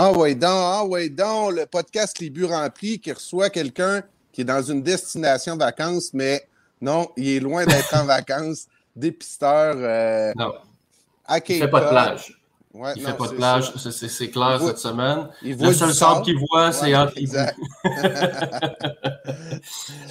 Ah oui, donc, ah oui, donc, le podcast Les Buts remplis qui reçoit quelqu'un qui est dans une destination vacances, mais non, il est loin d'être en vacances. Dépisteur. Euh, non. À il ne fait pas de plage. Ouais, il ne fait pas de plage, c'est clair cette semaine. le seul sable qu'il voit, c'est Exact.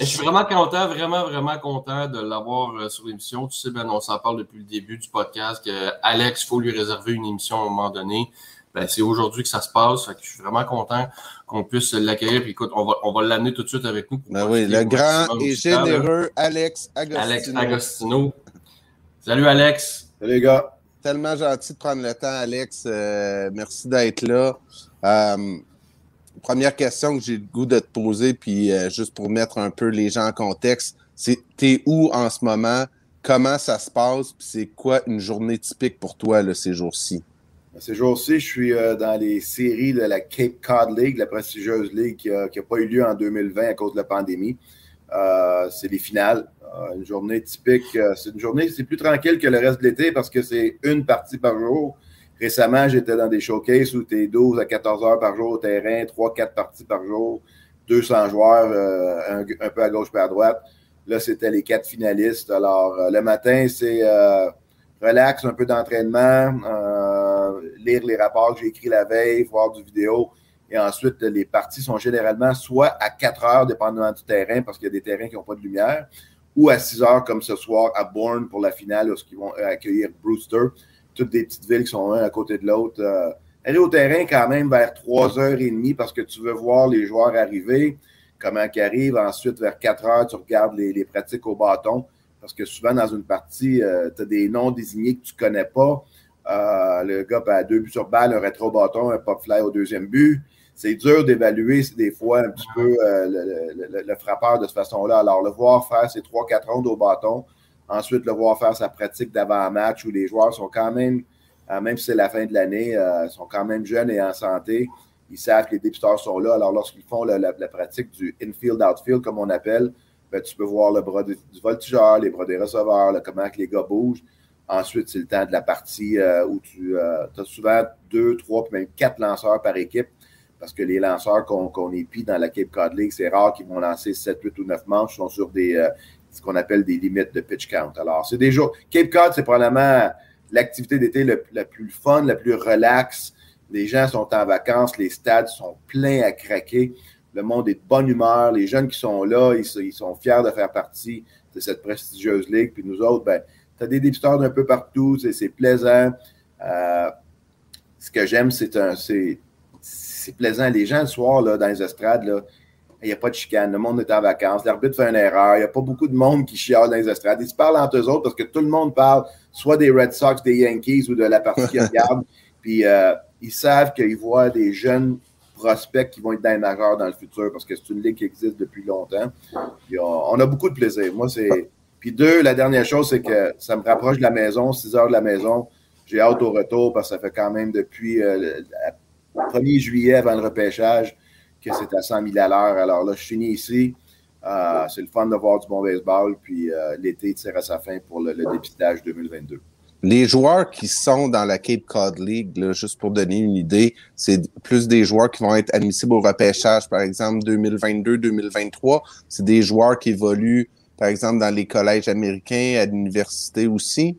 Je suis vraiment content, vraiment, vraiment content de l'avoir euh, sur l'émission. Tu sais, Ben, on s'en parle depuis le début du podcast que Alex, il faut lui réserver une émission à un moment donné. Ben, c'est aujourd'hui que ça se passe. je suis vraiment content qu'on puisse l'accueillir. écoute, on va, on va l'amener tout de suite avec nous. Ben oui, le grand et généreux Alex Agostino. Alex Agostino. Salut Alex. Salut les gars. Tellement gentil de prendre le temps, Alex. Euh, merci d'être là. Euh, première question que j'ai le goût de te poser, puis euh, juste pour mettre un peu les gens en contexte, c'est t'es où en ce moment? Comment ça se passe? C'est quoi une journée typique pour toi là, ces jours-ci? Ces jours-ci, je suis euh, dans les séries de la Cape Cod League, la prestigieuse ligue qui n'a pas eu lieu en 2020 à cause de la pandémie. Euh, c'est les finales. Euh, une journée typique. c'est une journée, c'est plus tranquille que le reste de l'été parce que c'est une partie par jour. Récemment, j'étais dans des showcases où tu es 12 à 14 heures par jour au terrain, 3-4 parties par jour, 200 joueurs, un, peu à gauche, pas à droite. Là, c'était les quatre finalistes. Alors, le matin, c'est relax, un peu d'entraînement, lire les rapports que j'ai écrits la veille, voir du vidéo. Et ensuite, les parties sont généralement soit à 4 heures, dépendamment du terrain, parce qu'il y a des terrains qui n'ont pas de lumière, ou à 6 heures, comme ce soir à Bourne pour la finale, où ils vont accueillir Brewster. Toutes des petites villes qui sont un à côté de l'autre. Euh, aller au terrain quand même vers 3h30 parce que tu veux voir les joueurs arriver, comment ils arrivent. Ensuite, vers 4 heures, tu regardes les, les pratiques au bâton. Parce que souvent, dans une partie, euh, tu as des noms désignés que tu ne connais pas. Euh, le gars a deux buts sur balle, un rétro-bâton, un pop-fly au deuxième but. C'est dur d'évaluer des fois un petit peu euh, le, frappeur de cette façon-là. Alors, le voir faire ses trois, quatre rondes au bâton, ensuite le voir faire sa pratique d'avant-match où les joueurs sont quand même, même si c'est la fin de l'année, sont quand même jeunes et en santé. Ils savent que les dépisteurs sont là. Alors, lorsqu'ils font la, pratique du infield-outfield, comme on appelle, ben, tu peux voir le bras du voltigeur, les bras des receveurs, comment les gars bougent. Ensuite, c'est le temps de la partie euh, où tu euh, as souvent deux, trois, puis même quatre lanceurs par équipe. Parce que les lanceurs qu'on épie dans la Cape Cod League, c'est rare qu'ils vont lancer 7, 8 ou 9 manches. Ils sont sur des, euh, ce qu'on appelle des limites de pitch count. Alors, c'est des jours. Cape Cod, c'est probablement l'activité d'été la plus fun, la plus relaxe. Les gens sont en vacances, les stades sont pleins à craquer le monde est de bonne humeur. Les jeunes qui sont là, ils, sont fiers de faire partie de cette prestigieuse ligue. Puis nous autres, ben, tu as des dépisteurs d'un peu partout, c'est plaisant. Euh, ce que j'aime, c'est c'est plaisant. Les gens, le soir, là, dans les estrades, il n'y a pas de chicane. Le monde est en vacances. L'arbitre fait une erreur. Il n'y a pas beaucoup de monde qui chiale dans les estrades. Ils se parlent entre eux autres parce que tout le monde parle soit des Red Sox, des Yankees ou de la partie qu'ils regardent. Puis euh, ils savent qu'ils voient des jeunes prospects qui vont être dans les majeurs dans le futur parce que c'est une ligue qui existe depuis longtemps. on, a beaucoup de plaisir. Moi, c'est. Puis deux, la dernière chose, c'est que ça me rapproche de la maison, 6 heures de la maison. J'ai hâte au retour parce que ça fait quand même depuis euh, le 1er juillet avant le repêchage que c'est à 100 000 à l'heure. Alors là, je finis ici. Euh, c'est le fun de voir du bon baseball. Puis euh, l'été tire à sa fin pour le dépistage 2022. Les joueurs qui sont dans la Cape Cod League, juste pour donner une idée, c'est plus des joueurs qui vont être admissibles au repêchage, par exemple 2022-2023. C'est des joueurs qui évoluent, par exemple, dans les collèges américains, à l'université aussi?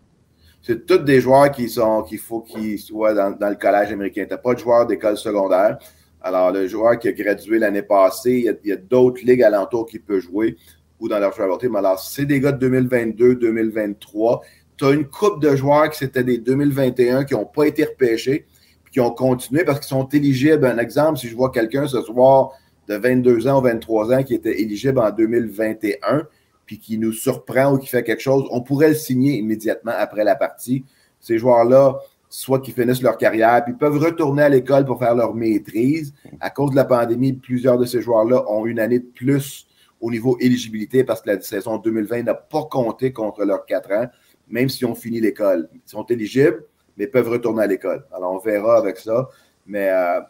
C'est tous des joueurs qui sont qu'il faut qu'ils soient dans, le collège américain. Tu n'as pas de joueurs d'école secondaire. Alors, le joueur qui a gradué l'année passée, il y a, d'autres ligues alentours qui peut jouer ou dans leur travel team. Alors, c'est des gars de 2022-2023 tu as une coupe de joueurs qui c'était des 2021 qui n'ont pas été repêchés, puis qui ont continué parce qu'ils sont éligibles. Un exemple, si je vois quelqu'un ce soir de 22 ans ou 23 ans qui était éligible en 2021, puis qui nous surprend ou qui fait quelque chose, on pourrait le signer immédiatement après la partie. Ces joueurs-là, soit qu'ils finissent leur carrière, puis peuvent retourner à l'école pour faire leur maîtrise. À cause de la pandémie, plusieurs de ces joueurs-là ont une année de plus au niveau éligibilité parce que la saison 2020 n'a pas compté contre leurs quatre ans même s'ils ont fini l'école. Ils sont éligibles, mais peuvent retourner à l'école. Alors, on verra avec ça. Mais euh,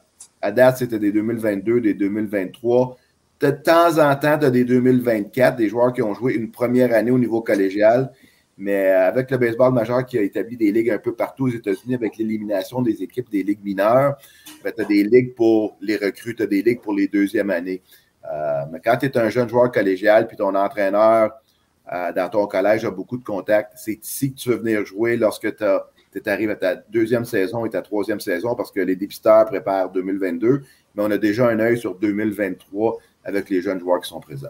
à date, c'était des 2022, des 2023. De temps en temps, tu des 2024, des joueurs qui ont joué une première année au niveau collégial. Mais avec le baseball majeur qui a établi des ligues un peu partout aux États-Unis avec l'élimination des équipes des ligues mineures, ben, tu as des ligues pour les recrues, tu as des ligues pour les deuxièmes années. Euh, mais quand tu es un jeune joueur collégial, puis ton entraîneur euh, dans ton collège a beaucoup de contacts, c'est ici que tu veux venir jouer lorsque tu arrives à ta deuxième saison et ta troisième saison parce que les dépisteurs préparent 2022, mais on a déjà un œil sur 2023 avec les jeunes joueurs qui sont présents.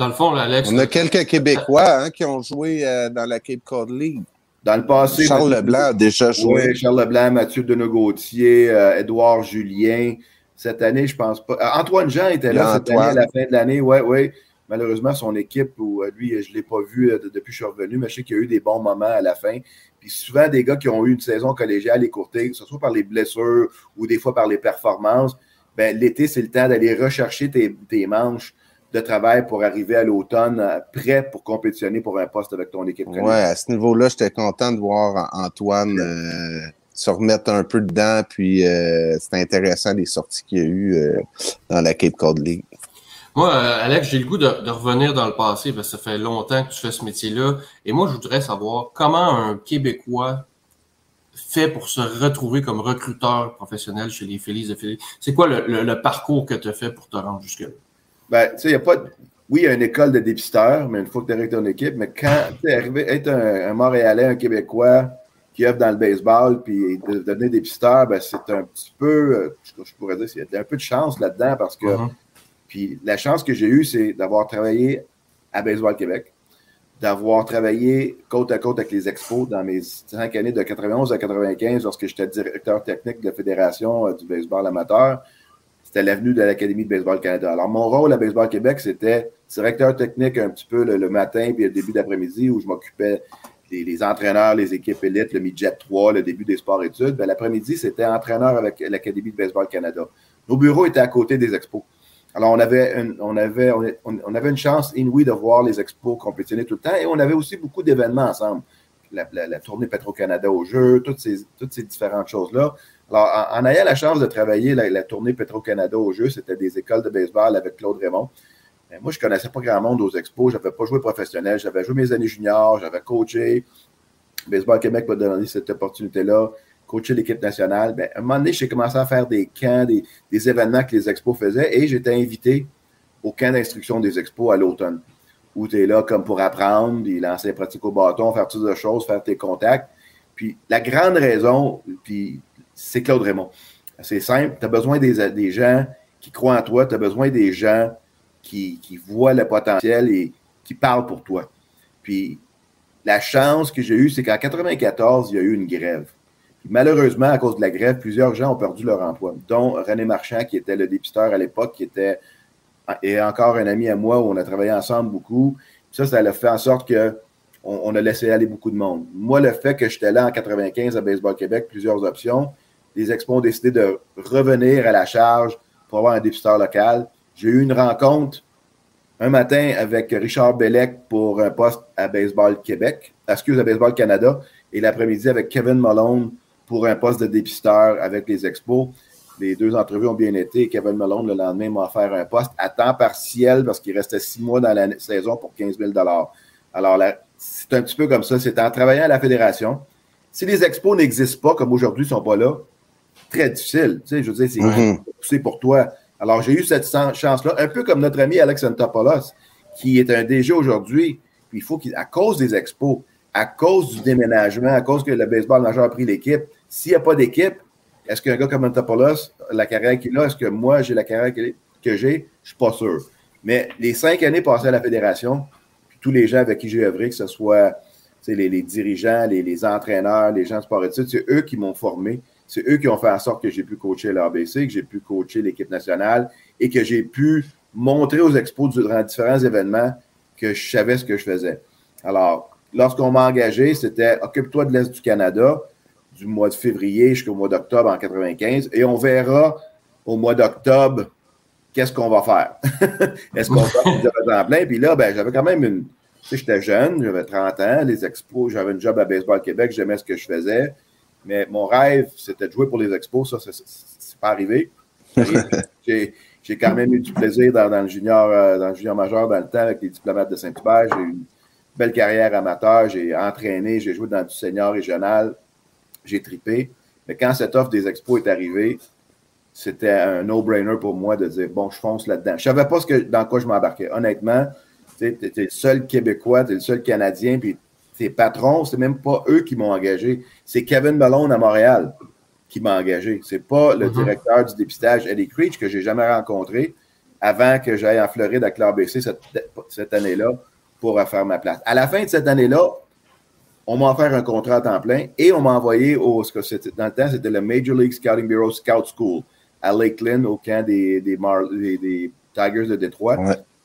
Dans le fond, Alex. On a quelques Québécois hein, qui ont joué euh, dans la Cape Cod League. Dans le passé. Charles Leblanc a déjà joué. Oui, Charles Leblanc, Mathieu Deneau-Gauthier, euh, Édouard Julien. Cette année, je pense pas. Euh, Antoine Jean était là cette année, à la fin de l'année. Oui, oui. Malheureusement, son équipe, où, lui, je ne l'ai pas vu depuis que je suis revenu, mais je sais qu'il y a eu des bons moments à la fin. Puis souvent, des gars qui ont eu une saison collégiale écourtée, que ce soit par les blessures ou des fois par les performances, ben, l'été, c'est le temps d'aller rechercher tes, tes manches de travail pour arriver à l'automne euh, prêt pour compétitionner pour un poste avec ton équipe. Oui, à ce niveau-là, j'étais content de voir Antoine euh, se remettre un peu dedans. Puis euh, c'était intéressant les sorties qu'il y a eu dans la Cape Cod League. Moi, Alex, j'ai le goût de, revenir dans le passé parce que ça fait longtemps que tu fais ce métier-là. Et moi, je voudrais savoir comment un Québécois fait pour se retrouver comme recruteur professionnel chez les Phillies de Philly? C'est quoi le, le parcours que tu as fait pour te rendre jusque-là? Ben, tu sais, il n'y a pas. Oui, il y a une école de dépisteur, mais une fois que tu arrives ton équipe, mais quand tu es arrivé, être un, Montréalais, un Québécois qui œuvre dans le baseball, puis de, devenir dépisteur, ben, c'est un petit peu, euh, je, pourrais dire, il y a un peu de chance là-dedans parce que. Uh-huh. Puis la chance que j'ai eue, c'est d'avoir travaillé à Baseball Québec, d'avoir travaillé côte à côte avec les expos dans mes cinq années de 91 à 95 lorsque j'étais directeur technique de la Fédération euh, du baseball amateur c'était l'avenue de l'Académie de baseball Canada. Alors, mon rôle à Baseball Québec, c'était directeur technique un petit peu le, matin puis le début d'après-midi où je m'occupais des entraîneurs, les équipes élites, le midget 3, le début des sports-études. Ben, l'après-midi, c'était entraîneur avec l'Académie de baseball Canada. Nos bureaux étaient à côté des expos. Alors, on avait, on, avait, on, avait une chance inouïe de voir les expos compétitionner tout le temps et on avait aussi beaucoup d'événements ensemble. La, tournée Petro-Canada au jeu, toutes ces, toutes ces différentes choses-là. Alors, en, ayant la chance de travailler la, tournée Petro-Canada au jeu, c'était des écoles de baseball avec Claude Raymond. Moi, je ne connaissais pas grand monde aux expos. Je n'avais pas joué professionnel. J'avais joué mes années juniors. J'avais coaché. Baseball Québec m'a donné cette opportunité-là. Coacher l'équipe nationale. Bien, à un moment donné, j'ai commencé à faire des camps, des, événements que les expos faisaient et j'étais invité au camp d'instruction des expos à l'automne. Où tu es là comme pour apprendre, puis lancer pratique au bâton, faire toutes sortes de choses, faire tes contacts. Puis la grande raison, puis c'est Claude Raymond. C'est simple. Tu as besoin des, gens qui croient en toi. Tu as besoin des gens qui, voient le potentiel et qui parlent pour toi. Puis la chance que j'ai eue, c'est qu'en 1994, il y a eu une grève. Malheureusement, à cause de la grève, plusieurs gens ont perdu leur emploi, dont René Marchand, qui était le dépisteur à l'époque, qui était et encore un ami à moi où on a travaillé ensemble beaucoup. ça, ça a fait en sorte que on, a laissé aller beaucoup de monde. Moi, le fait que j'étais là en 95 à Baseball Québec, plusieurs options, les Expos ont décidé de revenir à la charge pour avoir un dépisteur local. J'ai eu une rencontre un matin avec Richard Bellec pour un poste à Baseball Québec, excuse, à Baseball Canada, et l'après-midi avec Kevin Malone pour un poste de dépisteur avec les Expos. Les deux entrevues ont bien été. Kevin Malone, le lendemain, m'a offert un poste à temps partiel parce qu'il restait six mois dans la saison pour 15 000 Alors, c'est un petit peu comme ça. C'est en travaillant à la fédération. Si les expos n'existent pas, comme aujourd'hui, ils ne sont pas là, très difficile. Tu sais, je veux dire, c'est mm-hmm. pour toi. Alors, j'ai eu cette chance-là, un peu comme notre ami Alex Antopoulos, qui est un DG aujourd'hui. Puis il faut qu'à cause des expos, à cause du déménagement, à cause que le baseball majeur a pris l'équipe, s'il n'y a pas d'équipe, est-ce qu'un gars comme Antopoulos, la carrière qu'il a, est-ce que moi, j'ai la carrière que j'ai? Je ne suis pas sûr. Mais les cinq années passées à la fédération, tous les gens avec qui j'ai œuvré, que ce soit les, dirigeants, les, les, entraîneurs, les gens de sport études, c'est eux qui m'ont formé c'est eux qui ont fait en sorte que j'ai pu coacher l'ABC, que j'ai pu coacher l'équipe nationale et que j'ai pu montrer aux expos durant différents événements que je savais ce que je faisais. Alors, lorsqu'on m'a engagé, c'était occupe-toi de l'Est du Canada du mois de février jusqu'au mois d'octobre en 95 et on verra au mois d'octobre qu'est-ce qu'on va faire. Est-ce qu'on va faire en plein? Puis là, ben, j'avais quand même une. Tu sais, j'étais jeune, j'avais 30 ans, les expos, j'avais une job à Baseball Québec, j'aimais ce que je faisais. Mais mon rêve, c'était de jouer pour les expos. Ça, c'est pas arrivé. J'ai quand même eu du plaisir dans, le junior, euh, dans le junior majeur dans le temps avec les diplomates de Saint-Hubert. J'ai eu belle carrière amateur, j'ai entraîné, j'ai joué dans du senior régional, j'ai tripé. Mais quand cette offre des expos est arrivée, c'était un no-brainer pour moi de dire bon, je fonce là-dedans. Je ne savais pas ce que, dans quoi je m'embarquais. Honnêtement, tu es, le seul Québécois, tu es le seul Canadien, puis tes patrons, c'est même pas eux qui m'ont engagé. C'est Kevin Malone à Montréal qui m'a engagé. C'est pas le mm-hmm. directeur du dépistage, Eddie Creech, que j'ai jamais rencontré avant que j'aille en Floride à Claire BC cette, cette année-là pour faire ma place. À la fin de cette année-là, on m'a offert un contrat à temps plein et on m'a envoyé au, ce que c'était, dans le temps, c'était le Major League Scouting Bureau Scout School à Lakeland, au camp des, des, des, Tigers de Détroit.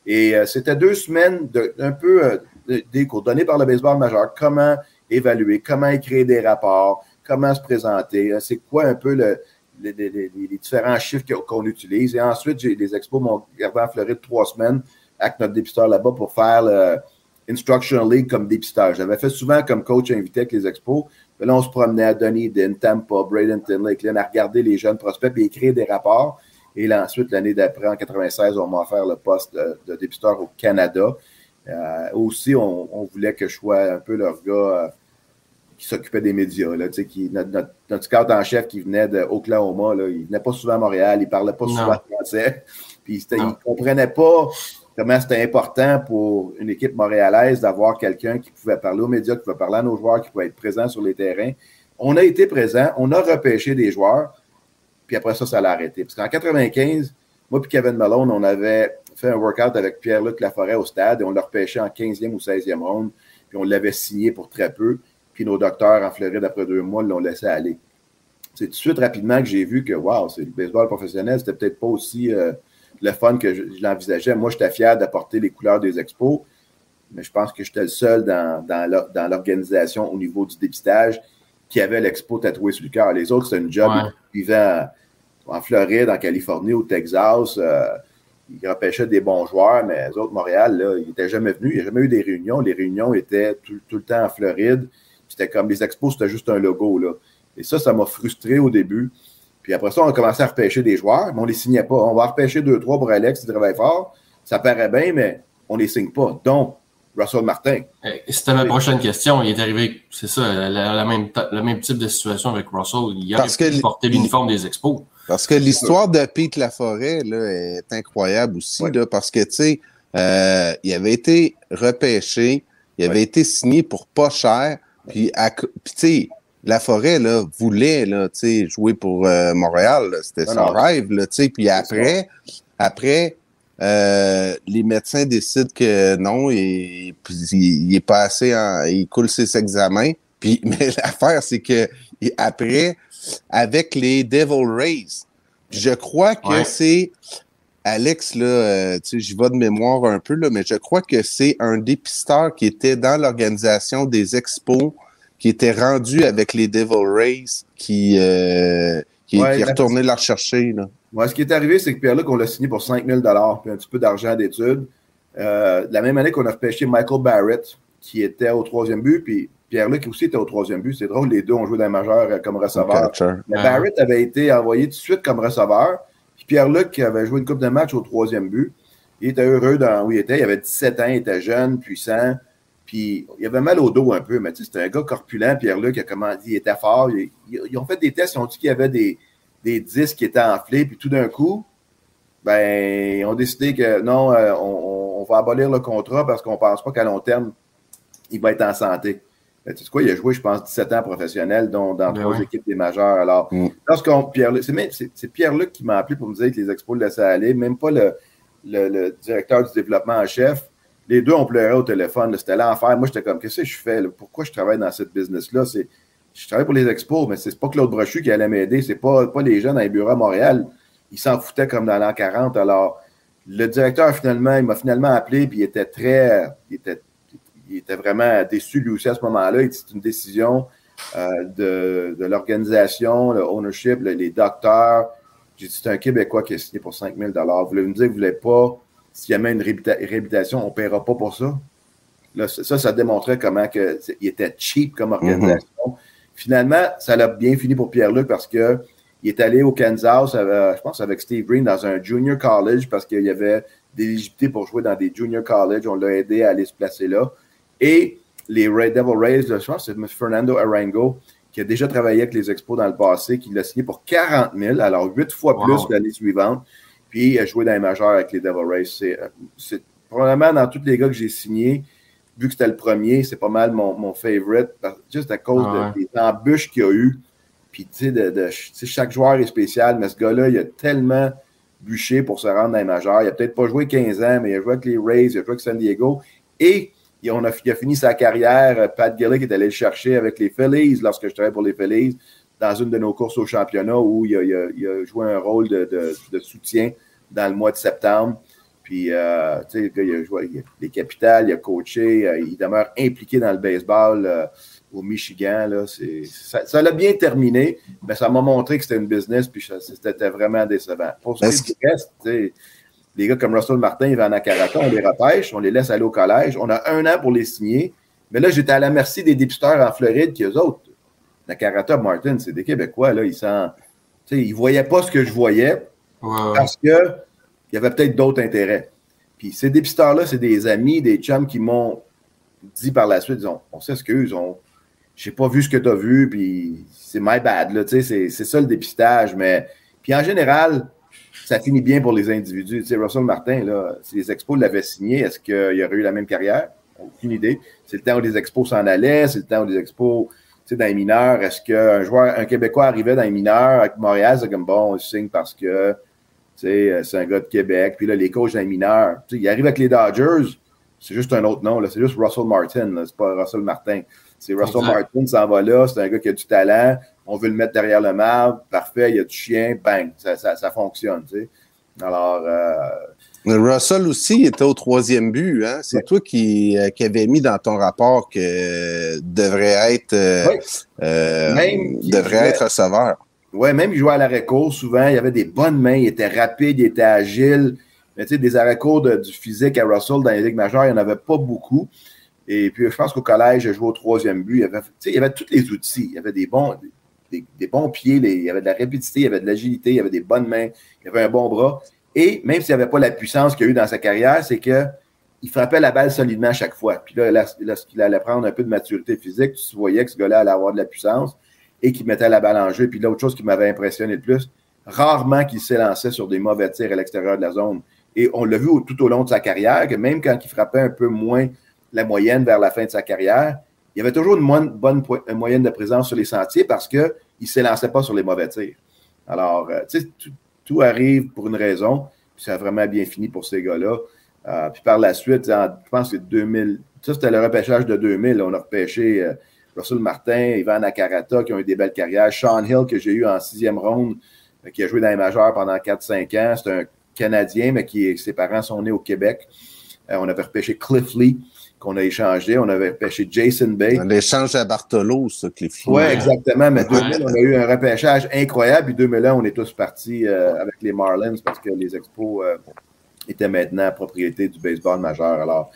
Et euh, c'était deux semaines de, un peu euh, des cours donnés par le baseball majeur. Comment évaluer, comment écrire des rapports, comment se présenter, euh, c'est quoi un peu le, les, différents chiffres qu'on utilise. Et ensuite, j'ai les expos m'ont gardé en Floride trois semaines avec notre dépisteur là-bas pour faire le Instructional League comme dépisteur. J'avais fait souvent comme coach invité avec les expos. là, on se promenait à Dunedin, Tampa, Bradenton, Lakeland, à regarder les jeunes prospects et écrire des rapports. Et là, ensuite, l'année d'après, en 96, on m'a offert le poste de, dépisteur au Canada. Euh, aussi, on, voulait que je sois un peu leur gars euh, qui s'occupait des médias. Là, qui, notre, notre, scout en chef qui venait d'Oklahoma, il venait pas souvent à Montréal, il parlait pas souvent français. Puis il comprenait pas comment c'était important pour une équipe montréalaise d'avoir quelqu'un qui pouvait parler aux médias, qui pouvait parler à nos joueurs, qui pouvait être présent sur les terrains? On a été présent, on a repêché des joueurs, puis après ça, ça l'a arrêté. Parce qu'en 95, moi et Kevin Malone, on avait fait un workout avec Pierre-Luc Laforêt au stade et on l'a repêché en 15e ou 16e ronde, puis on l'avait signé pour très peu. Puis nos docteurs en Floride, après deux mois, l'ont laissé aller. C'est tout de suite rapidement que j'ai vu que, wow, c'est le baseball professionnel, c'était peut-être pas aussi euh, le fun que je, l'envisageais. Moi, j'étais fier d'apporter les couleurs des expos, mais je pense que j'étais le seul dans, dans l'organisation au niveau du dépistage qui avait l'expo tatoué sur le cœur. Les autres, c'était une job. Ils vivaient en, Floride, en Californie, au Texas. Euh, ils repêchaient des bons joueurs, mais les autres, Montréal, là, ils n'étaient jamais venus. Il n'y a jamais eu des réunions. Les réunions étaient tout, tout le temps en Floride. C'était comme les expos, c'était juste un logo. Là. Et ça, ça m'a frustré au début. Puis après ça, on a commencé à repêcher des joueurs, mais on ne les signait pas. On va repêcher deux, trois pour Alex, il travaille fort. Ça paraît bien, mais on ne les signe pas. Donc, Russell Martin. C'était ma prochaine question. Il est arrivé, c'est ça, même, le même type de situation avec Russell. Il a porté l'uniforme des expos. Parce que l'histoire de Pete Laforêt là, est incroyable aussi, là, parce que, tu sais, euh, il avait été repêché, il avait été signé pour pas cher, puis, tu sais, la forêt là, voulait là, jouer pour euh, Montréal. C'était son rêve. Là, puis après, après euh, les médecins décident que non, il, il, est pas assez en, il coule ses examens. Puis, mais l'affaire, c'est que après, avec les Devil Rays, je crois que c'est Alex, là, euh, tu sais, j'y vais de mémoire un peu, là, mais je crois que c'est un dépisteur qui était dans l'organisation des expos, qui était rendu avec les Devil Rays, qui, euh, qui, est retourné la rechercher. Là. Ouais, ce qui est arrivé, c'est que Pierre-Luc, on l'a signé pour 5 000 puis un petit peu d'argent d'études. Euh, la même année qu'on a repêché Michael Barrett, qui était au troisième but, puis Pierre-Luc aussi était au troisième but. C'est drôle, les deux ont joué dans la majeure comme receveur. Mais Barrett avait été envoyé tout de suite comme receveur. Pierre-Luc, qui avait joué une coupe de match au troisième but, il était heureux dans où il était. Il avait 17 ans, il était jeune, puissant. Puis il avait mal au dos un peu, mais tu sais, c'était un gars corpulent. Pierre-Luc, il était fort. Ils, ont fait des tests, ils ont dit qu'il y avait des, des disques qui étaient enflés. Puis tout d'un coup, ben, ils ont décidé que non, euh, on, va abolir le contrat parce qu'on ne pense pas qu'à long terme, il va être en santé. Ben, tu sais quoi, il a joué, je pense, 17 ans professionnel, dont dans ben trois équipes des majeures. Alors, mm. lorsqu'on Pierre-Luc, c'est Pierre-Luc qui m'a appelé pour me dire que les expos le laissaient aller, même pas le, le, directeur du développement en chef. Les deux, on pleurait au téléphone. C'était l'enfer. Moi, j'étais comme, qu'est-ce que je fais? Pourquoi je travaille dans cette business-là? Je travaille pour les expos, mais c'est pas Claude Brochu qui allait m'aider. C'est pas, pas les jeunes dans les bureaux à Montréal. Ils s'en foutaient comme dans l'an 40. Alors, le directeur, finalement, il m'a finalement appelé, puis il était très. Il était il était vraiment déçu lui aussi à ce moment-là. C'est une décision euh, de, de l'organisation, le ownership, les docteurs. J'ai dit, c'est un Québécois qui a signé pour 5 000 Vous voulez me dire que vous ne voulez pas, s'il y a même une réhabilitation, on ne paiera pas pour ça? Là, ça, ça démontrait comment que, il était cheap comme organisation. Mm-hmm. Finalement, ça l'a bien fini pour Pierre-Luc parce que il est allé au Kansas, je pense, avec Steve Green dans un junior college parce qu'il y avait d'éligibilité pour jouer dans des junior college. On l'a aidé à aller se placer là. Et les Red Devil Rays, je pense c'est Fernando Arango, qui a déjà travaillé avec les Expos dans le passé, qui l'a signé pour 40 000, alors huit fois plus l'année suivante. Puis il a joué dans les majeurs avec les Devil Rays. C'est probablement dans tous les gars que j'ai signés, vu que c'était le premier, c'est pas mal mon, mon favorite, juste à cause ah des embûches qu'il y a eu. Puis, tu sais, de, chaque joueur est spécial, mais ce gars-là, il a tellement bûché pour se rendre dans les majeurs. Il a peut-être pas joué 15 ans, mais il a joué avec les Rays, il a joué avec San Diego. Et il a, fini sa carrière. Euh, Pat Gillick est allé le chercher avec les Phillies lorsque je travaillais pour les Phillies dans une de nos courses au championnat où il a, joué un rôle de, soutien dans le mois de septembre. Puis, euh, tu sais, il a joué les capitales, il a coaché, euh, il demeure impliqué dans le baseball au Michigan. Là, ça, l'a bien terminé, mais ça m'a montré que c'était une business, puis c'était vraiment décevant. Pour ce qui reste, les gars comme Russell Martin, ils vont en Karata, on les repêche, on les laisse aller au collège. On a un an pour les signer. Mais là, j'étais à la merci des dépisteurs en Floride qui, eux autres, Nakarata, Martin, c'est des Québécois, là, ils ne voyaient pas ce que je voyais parce qu'il y avait peut-être d'autres intérêts. Puis ces dépisteurs-là, c'est des amis, des chums qui m'ont dit par la suite, on, on s'excuse, on j'ai pas vu ce que tu as vu, puis c'est my bad, là, c'est ça le dépistage, mais puis en général, ça finit bien pour les individus. Tu Russell Martin, si les expos l'avaient signé, est-ce qu'il aurait eu la même carrière? Aucune idée. C'est le temps où les expos s'en allaient, c'est le temps où les expos, tu dans les mineurs, est-ce qu'un joueur, un Québécois arrivait dans les mineurs avec Montréal, c'est comme bon, on signe parce que, c'est un gars de Québec, puis là, les coachs tu sais, il arrive avec les Dodgers, c'est juste un autre nom, c'est juste Russell Martin, c'est pas Russell Martin. C'est Russell Martin s'en va là, c'est un gars qui a du talent, on veut le mettre derrière le marbre, parfait, il y a du chien, bang, ça, ça, fonctionne. Tu sais. Alors. Euh... Russell aussi était au troisième but. Hein? C'est toi qui, euh, qui avais mis dans ton rapport que devrait être, euh, euh devrait être receveur. Oui, même il jouait à l'arrêt-court souvent. Il avait des bonnes mains, il était rapide, il était agile. Mais tu sais, des arrêts-courts du physique à Russell dans les ligues majeures, il n'y en avait pas beaucoup. Et puis, je pense qu'au collège, je jouais au troisième but. Il avait, il avait tous les outils. Il avait des bons, des, bons pieds, il avait de la rapidité, il avait de l'agilité, il avait des bonnes mains, il avait un bon bras. Et même s'il n'y avait pas la puissance qu'il a eu dans sa carrière, c'est qu'il frappait la balle solidement à chaque fois. Puis là, lorsqu'il allait prendre un peu de maturité physique, tu voyais que ce gars-là allait avoir de la puissance et qu'il mettait la balle en jeu. Puis l'autre chose qui m'avait impressionné le plus, rarement qu'il s'élançait sur des mauvais tirs à l'extérieur de la zone. Et on l'a vu tout au long de sa carrière, que même quand il frappait un peu moins la moyenne vers la fin de sa carrière, il y avait toujours une bonne moyenne de présence sur les sentiers parce qu'il ne s'élançait pas sur les mauvais tirs. Alors, euh, tu sais, tout, arrive pour une raison. Puis ça a vraiment bien fini pour ces gars-là. Euh, puis par la suite, je pense que 2000, ça c'était le repêchage de 2000. on a repêché euh, Russell Martin, Ivan Nakarata qui ont eu des belles carrières. Sean Hill que j'ai eu en sixième ronde, qui a joué dans les majeurs pendant 4-5 ans. C'est un Canadien, mais qui ses parents sont nés au Québec. on avait repêché Cliff Lee qu'on a échangé. On avait pêché Jason Bay. L'échange à Bartolo, ça, Cliff. Oui, exactement. Mais 2000, on a eu un repêchage incroyable. Puis 2001, on est tous partis euh, avec les Marlins parce que les expos euh, étaient maintenant propriété du baseball majeur. Alors,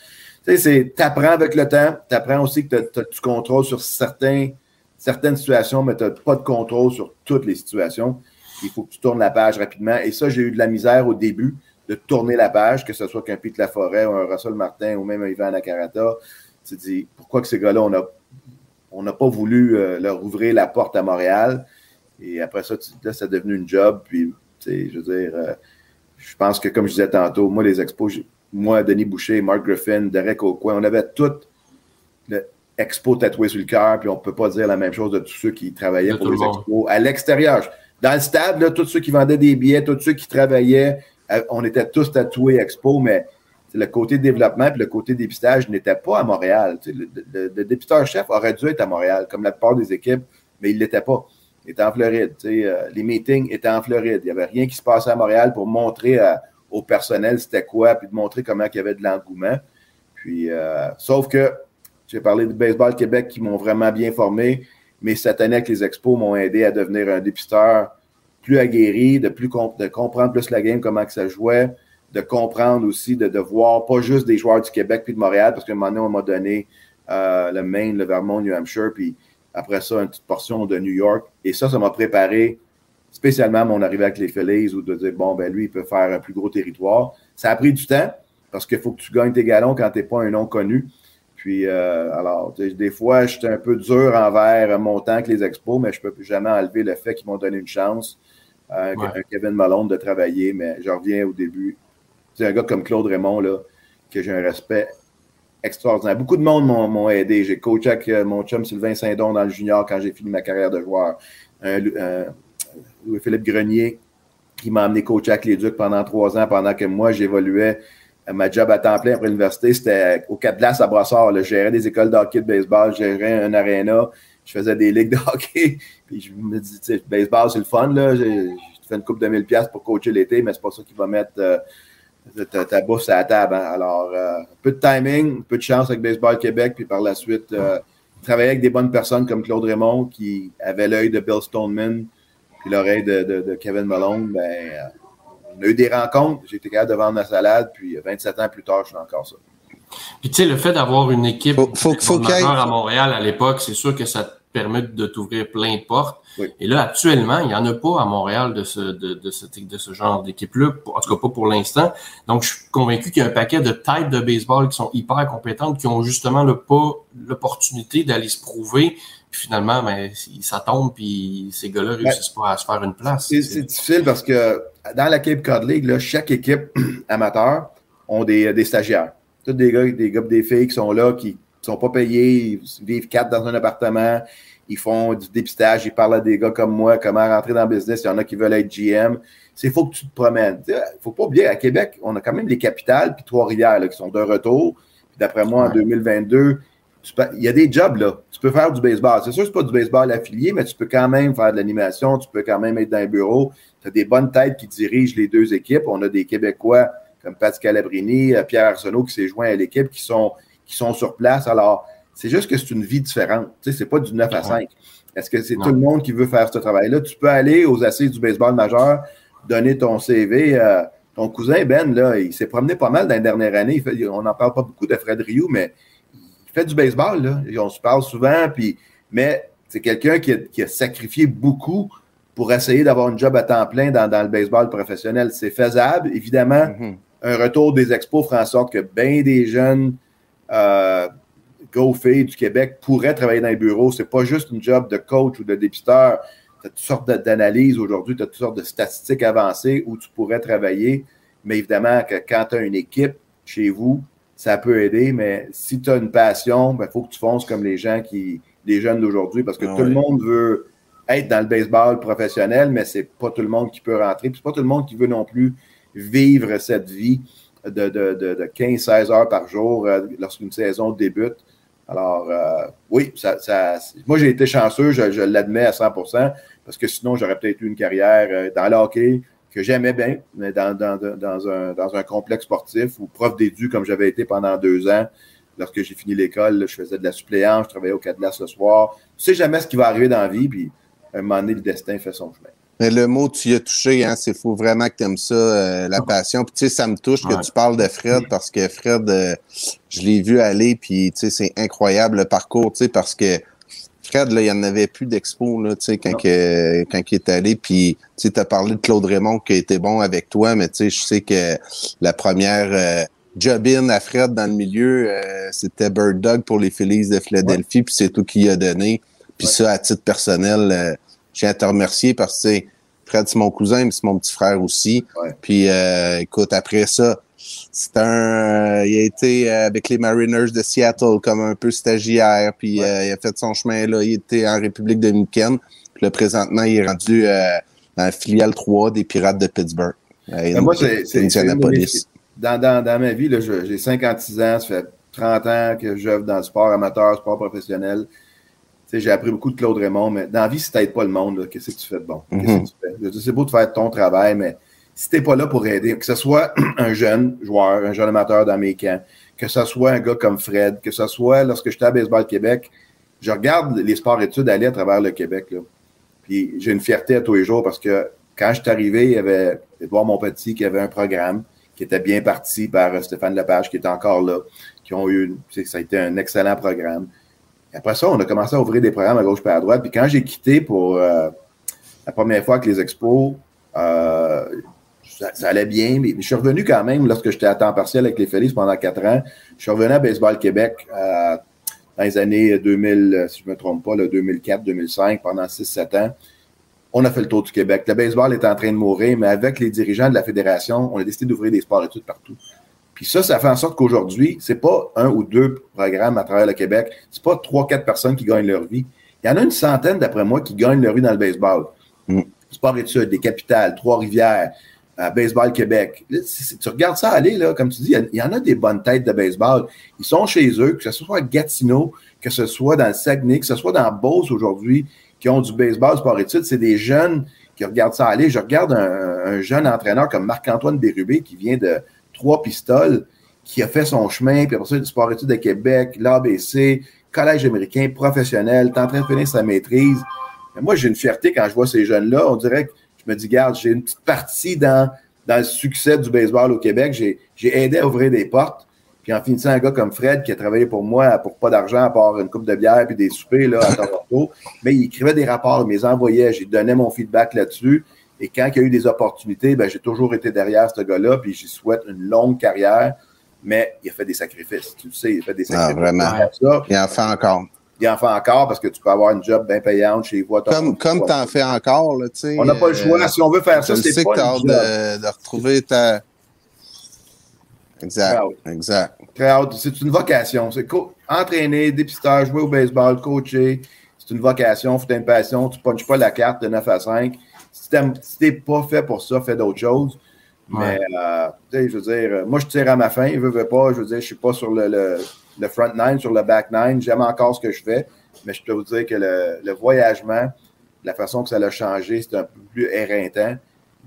tu sais, tu apprends avec le temps. Tu apprends aussi que tu contrôles sur certains, certaines situations, mais tu n'as pas de contrôle sur toutes les situations. Il faut que tu tournes la page rapidement. Et ça, j'ai eu de la misère au début de tourner la page, que ce soit qu'un Pete Laforêt ou un Russell Martin ou même un Ivan Nakarata. Tu dis, pourquoi que ces gars-là, on n'a on pas voulu euh, leur ouvrir la porte à Montréal? Et après ça, là, c'est devenu une job. Puis, tu sais, je veux dire, euh, je pense que, comme je disais tantôt, moi, les expos, moi, Denis Boucher, Mark Griffin, Derek Aucoin, on avait tout le expo tatoué sur le cœur, puis on ne peut pas dire la même chose de tous ceux qui travaillaient pour les expos à l'extérieur. Dans le stade, là, tous ceux qui vendaient des billets, tous ceux qui travaillaient, euh, on était tous tatoués Expo, mais le côté développement et le côté dépistage n'était pas à Montréal. Le, dépisteur-chef aurait dû être à Montréal, comme la plupart des équipes, mais il ne l'était pas. Il était en Floride. Euh, les meetings étaient en Floride. Il n'y avait rien qui se passait à Montréal pour montrer au personnel c'était quoi, puis de montrer comment il y avait de l'engouement. Puis, euh, sauf que j'ai parlé du Baseball Québec qui m'ont vraiment bien formé, mais cette année avec les expos m'ont aidé à devenir un dépisteur plus aguerri, de, plus de comprendre plus la game, comment que ça jouait, de comprendre aussi, de, de voir pas juste des joueurs du Québec puis de Montréal, parce qu'à un moment donné, on m'a donné euh, le Maine, le Vermont, New Hampshire, puis après ça, une petite portion de New York. Et ça, ça m'a préparé spécialement à mon arrivée avec les Phillies ou de dire, bon, ben lui, il peut faire un plus gros territoire. Ça a pris du temps parce qu'il faut que tu gagnes tes galons quand tu n'es pas un nom connu. Puis, euh, alors, des fois, j'étais un peu dur envers mon temps que les expos, mais je ne peux jamais enlever le fait qu'ils m'ont donné une chance, euh, Kevin Malone, de travailler. Mais je reviens au début. C'est un gars comme Claude Raymond, là, que j'ai un respect extraordinaire. Beaucoup de monde m'ont aidé. J'ai coaché avec euh, mon chum Sylvain Saint-Don dans le junior quand j'ai fini ma carrière de joueur. Louis-Philippe Grenier, qui m'a amené coacher avec les Ducs pendant trois ans, pendant que moi, j'évoluais ma job à temps plein après l'université, c'était au Cap Glace à Brossard. Je gérais des écoles de hockey de baseball, je gérais un aréna, je faisais des ligues de hockey. Puis je me dis, tu sais, baseball, c'est le fun. Là. Je, fais une coupe de 1000$ pour coacher l'été, mais c'est pas ça qui va mettre euh, ta, bouffe à la table. Hein. Alors, euh, peu de timing, peu de chance avec Baseball Québec, puis par la suite, euh, travailler avec des bonnes personnes comme Claude Raymond qui avait l'œil de Bill Stoneman, puis l'oreille de, de, Kevin Malone. Ben, on a eu des rencontres, j'ai été capable de vendre ma salade, puis 27 ans plus tard, je suis encore ça. Puis tu sais, le fait d'avoir une équipe faut, à Montréal à l'époque, c'est sûr que ça te permet de t'ouvrir plein de portes. Et là, actuellement, il n'y en a pas à Montréal de ce, de, de ce, de ce genre d'équipe-là, en tout cas pas pour l'instant. Donc, je suis convaincu qu'il y a un paquet de têtes de baseball qui sont hyper compétentes, qui ont justement le, pas l'opportunité d'aller se prouver. Puis finalement, ben, ça tombe, puis ces gars-là ben, réussissent pas à se faire une place. C'est difficile parce que dans la Cape Cod League, là, chaque équipe amateur ont des, des stagiaires. Tous des gars, des gars des filles qui sont là, qui ne sont pas payés, ils vivent quatre dans un appartement, ils font du dépistage, ils parlent à des gars comme moi, comment rentrer dans le business, il y en a qui veulent être GM. C'est faut que tu te promènes. Il faut pas oublier, à Québec, on a quand même les capitales puis Trois-Rivières qui sont de retour. D'après moi, en 2022, il y a des jobs là. Tu peux faire du baseball. C'est sûr que ce pas du baseball affilié, mais tu peux quand même faire de l'animation, tu peux quand même être dans un bureau. Tu as des bonnes têtes qui dirigent les deux équipes. On a des Québécois comme Pat Calabrini, euh, Pierre Arsenault qui s'est joint à l'équipe, qui sont, qui sont sur place. Alors, c'est juste que c'est une vie différente. Tu sais, c'est pas du 9 à 5. Est-ce que c'est tout le monde qui veut faire ce travail-là? Tu peux aller aux assises du baseball majeur, donner ton CV. Euh, ton cousin Ben, là, il s'est promené pas mal dans les dernières années. on n'en parle pas beaucoup de Fred Rioux, mais fait du baseball, là. on se parle souvent, puis, mais c'est quelqu'un qui a, sacrifié beaucoup pour essayer d'avoir un job à temps plein dans, le baseball professionnel. C'est faisable. Évidemment, mm-hmm. un retour des expos fera en sorte que bien des jeunes euh, du Québec pourraient travailler dans les bureaux. C'est pas juste un job de coach ou de dépisteur. Tu as toutes sortes d'analyses aujourd'hui, tu as toutes sortes de statistiques avancées où tu pourrais travailler. Mais évidemment, que quand tu as une équipe chez vous, ça peut aider, mais si tu as une passion, il ben, faut que tu fonces comme les gens qui, les jeunes d'aujourd'hui, parce que ah tout le monde veut être dans le baseball professionnel, mais c'est pas tout le monde qui peut rentrer. Puis c'est pas tout le monde qui veut non plus vivre cette vie de, de, de, 15-16 heures par jour euh, lorsqu'une saison débute. Alors, euh, oui, ça, ça, moi j'ai été chanceux, je, je l'admets à 100% parce que sinon j'aurais peut-être eu une carrière euh, dans le hockey, que j'aimais bien, mais dans, dans, dans, un, dans un complexe sportif ou prof d'édu comme j'avais été pendant deux ans. Lorsque j'ai fini l'école, je faisais de la suppléance, je travaillais au Cadillac le soir. Tu sais jamais ce qui va arriver dans la vie, puis à un moment donné, le destin fait son chemin. Mais le mot tu y as touché, hein, c'est faut vraiment que tu aimes ça, euh, la passion. Puis tu sais, ça me touche que tu parles de Fred parce que Fred, euh, je l'ai vu aller, puis tu sais, c'est incroyable le parcours, tu sais, parce que Fred, là, il n'y en avait plus d'expo là, quand, que, quand il est allé. Puis tu as parlé de Claude Raymond qui a été bon avec toi, mais je sais que la première euh, job-in à Fred dans le milieu, euh, c'était Bird Dog pour les Phillies de Philadelphie, puis c'est tout qui a donné. Puis ça, à titre personnel, euh, je tiens à te remercier parce que Fred, c'est mon cousin, mais c'est mon petit frère aussi. Puis écoute, après ça, c'est un, il a été euh, avec les Mariners de Seattle comme un peu stagiaire, puis euh, il a fait son chemin là. Il était en République dominicaine. Puis là, présentement, il est rendu euh, dans la filiale 3 des Pirates de Pittsburgh. Ben, moi, c'est dans, dans, dans, ma vie, j'ai 56 ans, ça fait 30 ans que j'œuvre dans le sport amateur, sport professionnel. J'ai appris beaucoup de Claude Raymond, mais dans la vie, si tu n'aides pas le monde, qu'est-ce que tu fais de bon? Mm-hmm. C'est beau de faire ton travail, mais si t'es pas là pour aider, que ce soit un jeune joueur, un jeune amateur dans mes camps, que ce soit un gars comme Fred, que ce soit lorsque j'étais à Baseball Québec, je regarde les sports-études aller à travers le Québec. Là. Puis j'ai une fierté à tous les jours parce que quand je suis arrivé, il y avait Edouard Monpetit qui avait un programme qui était bien parti par euh, Stéphane Lepage qui est encore là, qui ont eu, ça a été un excellent programme. Après ça, on a commencé à ouvrir des programmes à gauche et à droite. Puis quand j'ai quitté pour euh, la première fois que les expos, euh, ça, allait bien, mais je suis revenu quand même lorsque j'étais à temps partiel avec les Félix pendant quatre ans. Je suis revenu à Baseball Québec euh, dans les années 2000, si je ne me trompe pas, 2004-2005, pendant 6-7 ans. On a fait le tour du Québec. Le baseball est en train de mourir, mais avec les dirigeants de la fédération, on a décidé d'ouvrir des sports études partout. Puis ça, ça fait en sorte qu'aujourd'hui, c'est pas un ou deux programmes à travers le Québec, c'est pas trois, quatre personnes qui gagnent leur vie. Il y en a une centaine, d'après moi, qui gagnent leur vie dans le baseball. Mm. Sport études, des capitales, Trois-Rivières, euh, Baseball Québec. tu regardes ça aller, là, comme tu dis, il y, en a des bonnes têtes de baseball. Ils sont chez eux, que ce soit à Gatineau, que ce soit dans le Saguenay, que ce soit dans Beauce aujourd'hui, qui ont du baseball, sport études. C'est des jeunes qui regardent ça aller. Je regarde un, jeune entraîneur comme Marc-Antoine Bérubé qui vient de Trois Pistoles, qui a fait son chemin, puis après ça, du sport études de Québec, l'ABC, collège américain, professionnel, est en train de finir sa maîtrise. moi, j'ai une fierté quand je vois ces jeunes-là. On dirait que je me dis, garde, j'ai une petite partie dans, dans le succès du baseball au Québec. J'ai aidé à ouvrir des portes. Puis en finissant, un gars comme Fred qui a travaillé pour moi pour pas d'argent à part une coupe de bière puis des soupers là, à Toronto, mais il écrivait des rapports, il me les envoyait, j'ai donné mon feedback là-dessus. Et quand il y a eu des opportunités, ben, j'ai toujours été derrière ce gars-là, puis j'y souhaite une longue carrière. Mais il a fait des sacrifices, tu le sais, il a fait des ah, sacrifices. Ah, vraiment. Il en fait encore il en fait encore parce que tu peux avoir une job bien payante chez vous. Comme, comme tu en fais encore, tu sais. On n'a pas le choix. si on veut faire ça, c'est pas que tu as hâte de, de, retrouver ta. Exact. Exact. C'est une vocation. C'est entraîner, dépistage, jouer au baseball, coacher. C'est une vocation, c'est une passion. Tu ne punches pas la carte de 9 à 5. Si tu n'es pas fait pour ça, fais d'autres choses. Mais, euh, je veux dire, moi, je tire à ma fin. Je veux, veux pas. Je veux dire, je ne suis pas sur le le front nine sur le back nine. J'aime encore ce que je fais, mais je peux vous dire que le, voyagement, la façon que ça l'a changé, c'est un peu plus éreintant.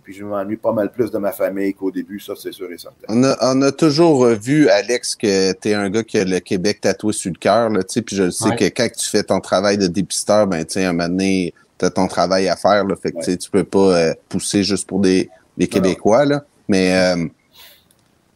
Puis je m'ennuie pas mal plus de ma famille qu'au début, ça c'est sûr et certain. On a, toujours vu, Alex, que tu es un gars qui a le Québec tatoué sur le cœur. Puis je sais que quand tu fais ton travail de dépisteur, ben, à un moment donné, tu as ton travail à faire. Là, fait que tu peux pas euh, pousser juste pour des, Québécois. Là. Mais euh,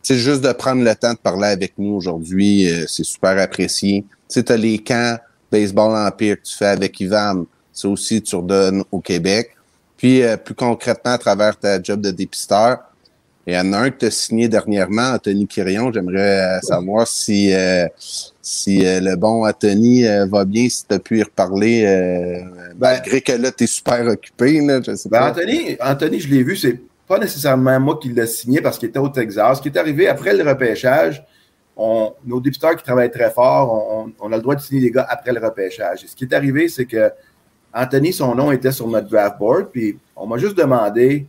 c'est juste de prendre le temps de parler avec nous aujourd'hui, euh, c'est super apprécié. Tu as les camps Baseball Empire que tu fais avec Ivan, ça aussi tu redonnes au Québec. Puis euh, plus concrètement, à travers ta job de dépisteur, il y en a un que tu as signé dernièrement, Anthony Quirion. J'aimerais euh, savoir si si le bon Anthony va bien, si tu as pu y reparler, ben, malgré que là, tu es super occupé. Là, je sais ben, Anthony, Anthony, je l'ai vu, c'est pas nécessairement moi qui l'ai signé parce qu'il était au Texas. Ce qui est arrivé après le repêchage, nos députeurs qui travaillent très fort, on, a le droit de signer les gars après le repêchage. Et ce qui est arrivé, c'est que Anthony, son nom était sur notre draft board, puis on m'a juste demandé.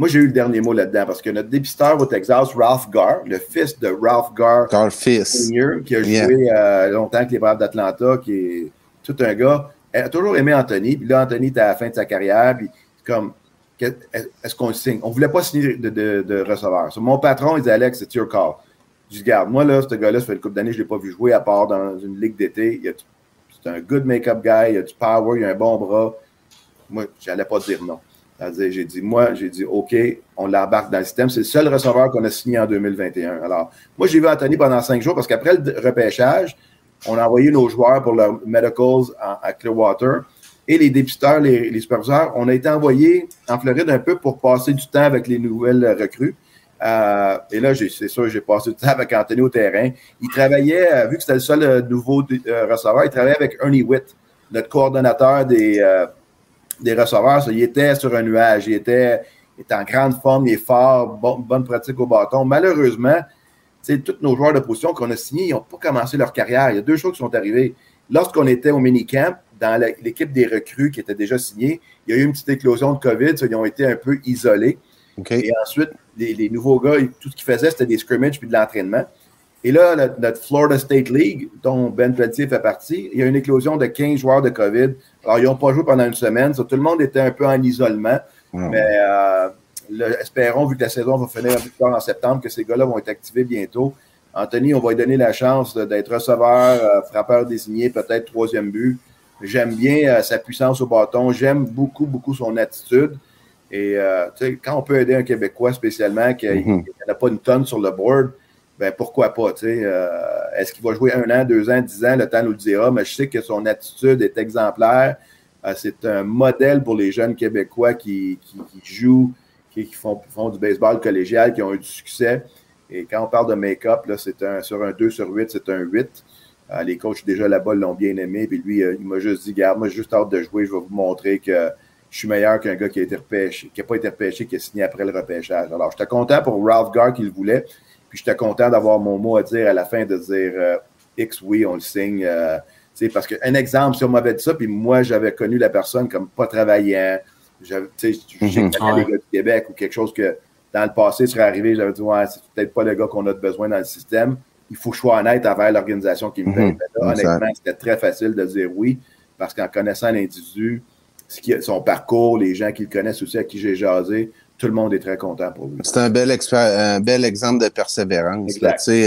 Moi, j'ai eu le dernier mot là-dedans parce que notre dépisteur au Texas, Ralph Garr, le fils de Ralph Garr, Senior, qui a joué euh, longtemps avec les Braves d'Atlanta, qui est tout un gars, a toujours aimé Anthony. Puis là, Anthony était à la fin de sa carrière. Puis comme est-ce qu'on signe? On ne voulait pas signer de, de, receveur. mon patron, il dit Alex, c'est your call. Je dis, garde, moi, là, ce gars-là, ça fait une couple d'années, je ne l'ai pas vu jouer à part dans une ligue d'été. C'est un good make-up guy, il a du power, il a un bon bras. Moi, je n'allais pas dire non. J'ai dit, moi, j'ai dit, OK, on l'embarque dans le système. C'est le seul receveur qu'on a signé en 2021. Alors, moi, j'ai vu Anthony pendant cinq jours parce qu'après le repêchage, on a envoyé nos joueurs pour leurs medicals à Clearwater et les dépisteurs, les, superviseurs, on a été envoyés en Floride un peu pour passer du temps avec les nouvelles recrues. Euh, et là, c'est sûr, j'ai passé du temps avec Anthony au terrain. Il travaillait, euh, vu que c'était le seul euh, nouveau receveur, il travaillait avec Ernie Witt, notre coordonnateur des, des receveurs. il était sur un nuage, il était, en grande forme, il est fort, bonne pratique au bâton. Malheureusement, tous nos joueurs de position qu'on a signés, ils n'ont pas commencé leur carrière. Il y a deux choses qui sont arrivées. Lorsqu'on était au minicamp, dans l'équipe des recrues qui était déjà signée, il y a eu une petite éclosion de COVID, ils ont été un peu isolés. Et ensuite, les, nouveaux gars, tout ce qu'ils faisaient, c'était des scrimmages puis de l'entraînement. Et là, notre, Florida State League, dont Ben Pelletier fait partie, il y a une éclosion de 15 joueurs de COVID. Alors, ils n'ont pas joué pendant une semaine. tout le monde était un peu en isolement. Mais euh, espérons, vu que la saison va finir en septembre, que ces gars-là vont être activés bientôt. Anthony, on va lui donner la chance d'être receveur, euh, frappeur désigné, peut-être troisième but. J'aime bien euh, sa puissance au bâton. J'aime beaucoup, beaucoup son attitude. Et euh, quand on peut aider un Québécois spécialement qui mhm. n'a pas une tonne sur le board, ben pourquoi pas? Euh, Est-ce qu'il va jouer un an, deux ans, dix ans? Le temps nous le dira, mais je sais que son attitude est exemplaire. c'est un modèle pour les jeunes Québécois qui, qui, jouent, qui, font, font, du baseball collégial, qui ont eu du succès. Et quand on parle de make-up, c'est un, sur un 2 sur 8, c'est un 8. Euh, les coachs déjà là-bas l'ont bien aimé. Puis lui, euh, il m'a juste dit, garde, moi, j'ai juste hâte de jouer, je vais vous montrer que je suis meilleur qu'un gars qui a été repêché, qui n'a pas été repêché, qui a signé après le repêchage. Alors, j'étais content pour Ralph Gar qui le voulait. Puis j'étais content d'avoir mon mot à dire à la fin de dire euh, X, oui, on le signe. parce qu'un exemple, si on m'avait dit ça, puis moi, j'avais connu la personne comme pas travaillant, je sais, mm -hmm. du Québec ou quelque chose que dans le passé serait arrivé, j'avais dit, ouais, c'est peut-être pas le gars qu'on a besoin dans le système. Il faut que je sois honnête envers l'organisation qui me paye. Mhm. honnêtement, c'était très facile de dire oui, parce qu'en connaissant l'individu, son parcours, les gens qui le connaissent aussi, à qui j'ai jasé, tout le monde est très content pour lui. C'est un bel, un bel exemple de persévérance.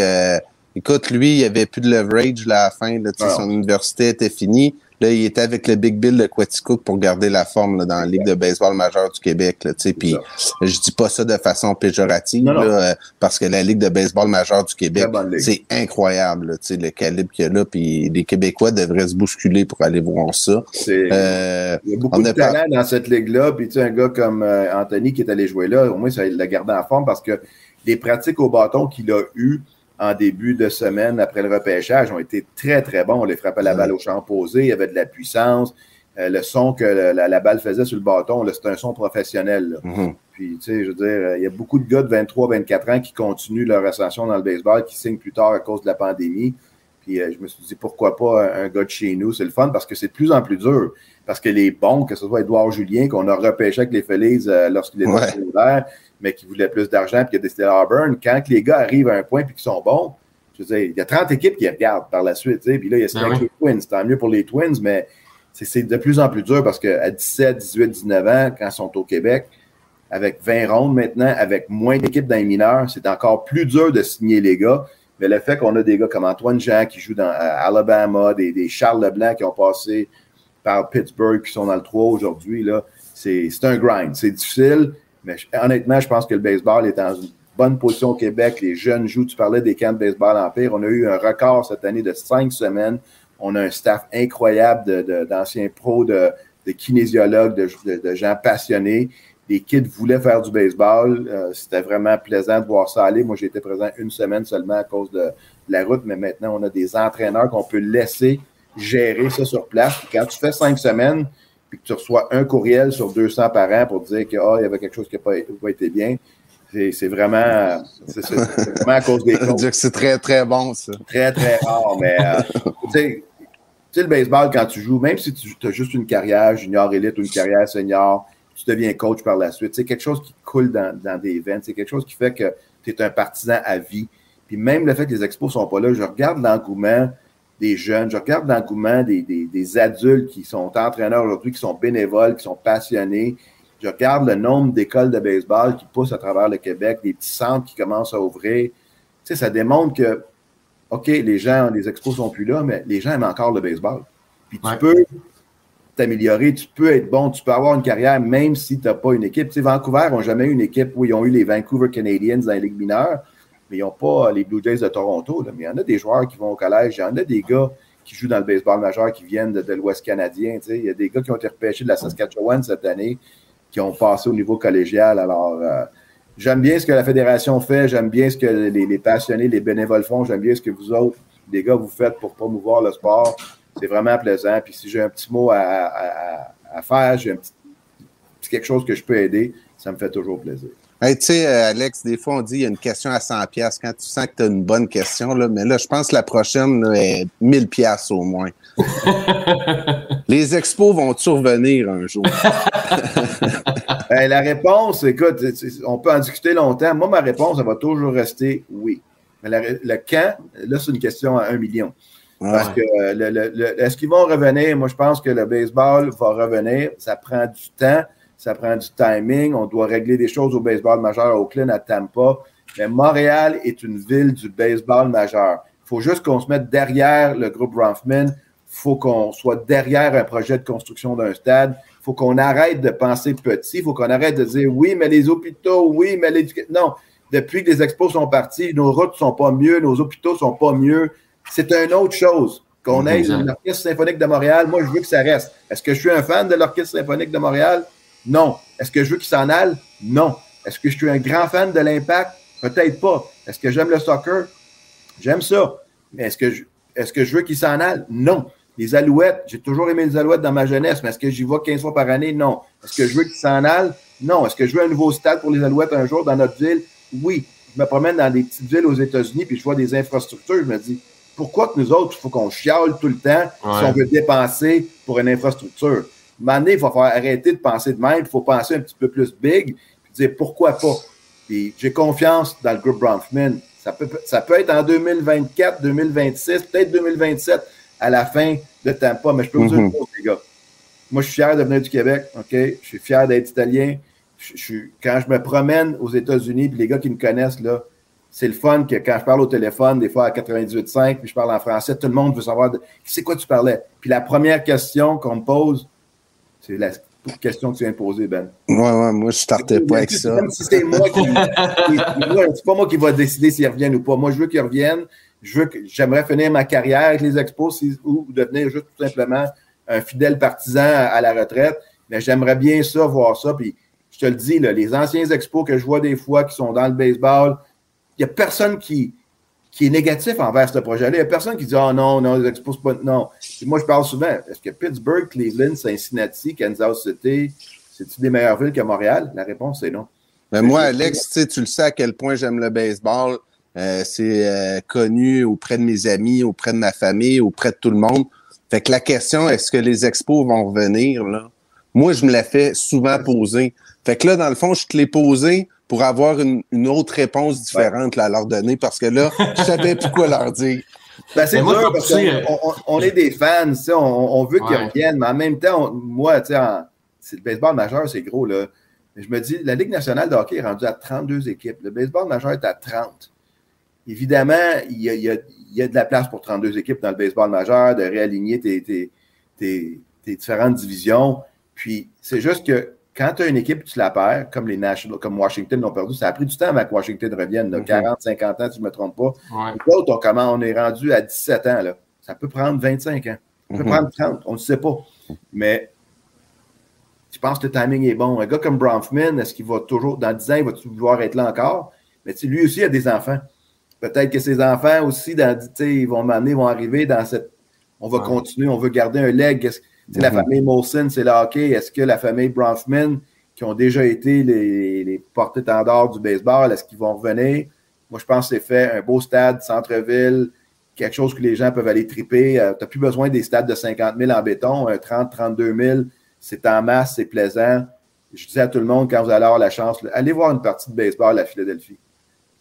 euh, écoute, lui, il n'y avait plus de leverage là, à la fin. Là, son université était finie. Là, il était avec le Big Bill de Quaticook pour garder la forme là, dans la Ligue de baseball majeure du Québec. Là, puis je dis pas ça de façon péjorative, Là, euh, parce que la Ligue de baseball majeure du Québec, c'est incroyable là, le calibre qu'il y a là. Puis les Québécois devraient se bousculer pour aller voir ça. Euh, il y a beaucoup de talent dans cette ligue-là. Puis tu sais, un gars comme euh, Anthony qui est allé jouer là, au moins ça l'a gardé en forme parce que les pratiques au bâton qu'il a eues en début de semaine après le repêchage ont été très, très bons. On les frappait la balle au champ posé, il y avait de la puissance. Euh, le son que la, balle faisait sur le bâton, c'était un son professionnel. Mm-hmm. Puis, tu sais, je veux dire, il y a beaucoup de gars de 23-24 ans qui continuent leur ascension dans le baseball, qui signent plus tard à cause de la pandémie. Puis, euh, je me suis dit, pourquoi pas un, gars de chez nous? C'est le fun parce que c'est de plus en plus dur. Parce que les bons, que ce soit Edouard Julien, qu'on a repêché avec les Feliz euh, lorsqu'il était ouais mais qui voulait plus d'argent puis qui a décidé à Auburn, quand les gars arrivent à un point puis qu'ils sont bons, je veux dire, il y a 30 équipes qui regardent par la suite, puis là, il y a ben oui. les Twins, tant mieux pour les Twins, mais c'est de plus en plus dur parce qu'à 17, 18, 19 ans, quand ils sont au Québec, avec 20 rondes maintenant, avec moins d'équipes dans les mineurs, c'est encore plus dur de signer les gars. Mais le fait qu'on a des gars comme Antoine Jean qui joue dans Alabama, des, Charles Leblanc qui ont passé par Pittsburgh, qui sont dans le 3 aujourd'hui, là, c'est un grind. C'est difficile, mais honnêtement, je pense que le baseball est dans une bonne position au Québec. Les jeunes jouent. Tu parlais des camps de baseball Empire. On a eu un record cette année de cinq semaines. On a un staff incroyable d'anciens pros, de, kinésiologues, de, gens passionnés. Les kids voulaient faire du baseball. Euh, c'était vraiment plaisant de voir ça aller. Moi, j'ai été présent une semaine seulement à cause de, la route, mais maintenant, on a des entraîneurs qu'on peut laisser gérer ça sur place. quand tu fais cinq semaines, puis que tu reçois un courriel sur 200 par an pour dire qu'il oh, y avait quelque chose qui n'a pas, été bien, c'est vraiment, vraiment à cause des coachs. C'est très, très bon, ça. Très, très rare, mais euh, tu sais, le baseball, quand tu joues, même si tu as juste une carrière junior élite ou une carrière senior, tu deviens coach par la suite. C'est quelque chose qui coule dans, dans des veines. C'est quelque chose qui fait que tu es un partisan à vie. Puis même le fait que les expos ne sont pas là, je regarde l'engouement des jeunes, je regarde l'engouement des, des, adultes qui sont entraîneurs aujourd'hui, qui sont bénévoles, qui sont passionnés. Je regarde le nombre d'écoles de baseball qui poussent à travers le Québec, des petits centres qui commencent à ouvrir. Tu sais, ça démontre que, OK, les gens, les expos sont plus là, mais les gens aiment encore le baseball. Puis tu peux t'améliorer, tu peux être bon, tu peux avoir une carrière même si tu n'as pas une équipe. Tu sais, Vancouver n'ont jamais eu une équipe où ils ont eu les Vancouver Canadiens dans la Ligue mineure mais ils n'ont pas les Blue Jays de Toronto. Mais il y en a des joueurs qui vont au collège, il y en a des gars qui jouent dans le baseball majeur qui viennent de, l'Ouest canadien. Il y a des gars qui ont été repêchés de la Saskatchewan cette année, qui ont passé au niveau collégial. Alors, euh, j'aime bien ce que la Fédération fait, j'aime bien ce que les, passionnés, les bénévoles font, j'aime bien ce que vous autres, les gars, vous faites pour promouvoir le sport. C'est vraiment plaisant. Puis si j'ai un petit mot à, faire, j'ai un petit, quelque chose que je peux aider, ça me fait toujours plaisir tu sais, euh, Alex, des fois, on dit qu'il y a une question à 100 pièces quand tu sens que tu as une bonne question, là, mais là, je pense que la prochaine est 1000 pièces au moins. Les expos vont-ils revenir un jour? la réponse, écoute, on peut en discuter longtemps. Moi, ma réponse, elle va toujours rester oui. Mais le quand, là, c'est une question à un million. Parce que euh, est-ce qu'ils vont revenir? Moi, je pense que le baseball va revenir. Ça prend du temps ça prend du timing. On doit régler des choses au baseball majeur à Oakland, à Tampa. Mais Montréal est une ville du baseball majeur. Il faut juste qu'on se mette derrière le groupe Bronfman. Il faut qu'on soit derrière un projet de construction d'un stade. Il faut qu'on arrête de penser petit. Il faut qu'on arrête de dire oui, mais les hôpitaux, oui, mais l'éducation. Non, depuis que les expos sont partis, nos routes ne sont pas mieux, nos hôpitaux ne sont pas mieux. C'est une autre chose. Qu'on ait l'Orchestre symphonique de Montréal, moi, je veux que ça reste. Est-ce que je suis un fan de l'Orchestre symphonique de Montréal? Non. Est-ce que je veux qu'il s'en aille? Non. Est-ce que je suis un grand fan de l'impact? Peut-être pas. Est-ce que j'aime le soccer? J'aime ça. Mais est-ce que je, est-ce que je veux qu'ils s'en aillent? Non. Les Alouettes, j'ai toujours aimé les Alouettes dans ma jeunesse, mais est-ce que j'y vais 15 fois par année? Non. Est-ce que je veux qu'ils s'en aillent? Non. Est-ce que je veux un nouveau stade pour les Alouettes un jour dans notre ville? Oui. Je me promène dans des petites villes aux États-Unis puis je vois des infrastructures. Je me dis, pourquoi que nous autres, il faut qu'on chiale tout le temps si on veut dépenser pour une infrastructure? Maintenant, il va falloir arrêter de penser de même. Il faut penser un petit peu plus big puis dire pourquoi pas. Puis j'ai confiance dans le groupe Bronfman. Ça peut, ça peut être en 2024, 2026, peut-être 2027 à la fin de Tampa. Mais je peux vous dire une mhm. chose, les gars. Moi, je suis fier de venir du Québec, OK? Je suis fier d'être italien. Je, quand je me promène aux États-Unis, puis les gars qui me connaissent, là, c'est le fun que quand je parle au téléphone, des fois à 98.5, puis je parle en français, tout le monde veut savoir de, c'est quoi tu parlais? Puis la première question qu'on me pose, c'est la question que tu viens de poser, Ben. Ouais, ouais, moi, je startais pas avec ça. Comme si c'est moi qui. c'est pas moi qui va décider s'ils reviennent ou pas. Moi, je veux qu'ils reviennent. Je veux que j'aimerais finir ma carrière avec les expos ou devenir juste tout simplement un fidèle partisan à la retraite. Mais j'aimerais bien ça, voir ça. Puis je te le dis, là, les anciens expos que je vois des fois qui sont dans le baseball, n'y a personne qui, qui est négatif envers ce projet-là. Il n'y a personne qui dit Ah oh non, non, les expos, pas. Non. moi, je parle souvent. Est-ce que Pittsburgh, Cleveland, Cincinnati, Kansas City, c'est-tu des meilleures villes que Montréal? La réponse, c'est non. Mais moi, Alex, tu le sais à quel point j'aime le baseball. Euh, c'est euh, connu auprès de mes amis, auprès de ma famille, auprès de tout le monde. Fait que la question, est-ce que les expos vont revenir? Là? Moi, je me la fais souvent poser. Fait que là, dans le fond, je te l'ai posé pour avoir une, autre réponse différente à leur donner parce que là, je savais plus quoi leur dire. Ben, c'est dur parce qu'on on, est des fans, on, on veut qu'ils reviennent, mais en même temps, moi, tu sais, le baseball majeur, c'est gros. Là. Je me dis, la Ligue nationale de hockey est rendue à 32 équipes. Le baseball majeur est à 30. Évidemment, il y, a, il, y a, de la place pour 32 équipes dans le baseball majeur, de réaligner tes, tes, tes, tes différentes divisions. Puis, c'est juste que quand tu as une équipe tu la perds, comme les Nationals, comme Washington l'ont perdu, ça a pris du temps avant que Washington revienne, 40, 50 ans, si je ne me trompe pas. L'autre, on, on est rendu à 17 ans. Là. Ça peut prendre 25 ans. Ça peut mhm. prendre 30, on ne sait pas. Mais tu penses que le timing est bon. Un gars comme Bronfman, est-ce qu'il va toujours, dans 10 ans, il va vouloir être là encore? Mais lui aussi a des enfants. Peut-être que ses enfants aussi, dans, ils vont m'amener, vont arriver dans cette. On va continuer, on veut garder un leg. La mhm. famille Molson, c'est le hockey. Est-ce que la famille Bronfman, qui ont déjà été les, les porte-étendards du baseball, est-ce qu'ils vont revenir? Moi, je pense que c'est fait un beau stade, centre-ville, quelque chose que les gens peuvent aller triper. Euh, tu n'as plus besoin des stades de 50 000 en béton, un 30, 32 000, c'est en masse, c'est plaisant. Je disais à tout le monde, quand vous allez avoir la chance, allez voir une partie de baseball à Philadelphie.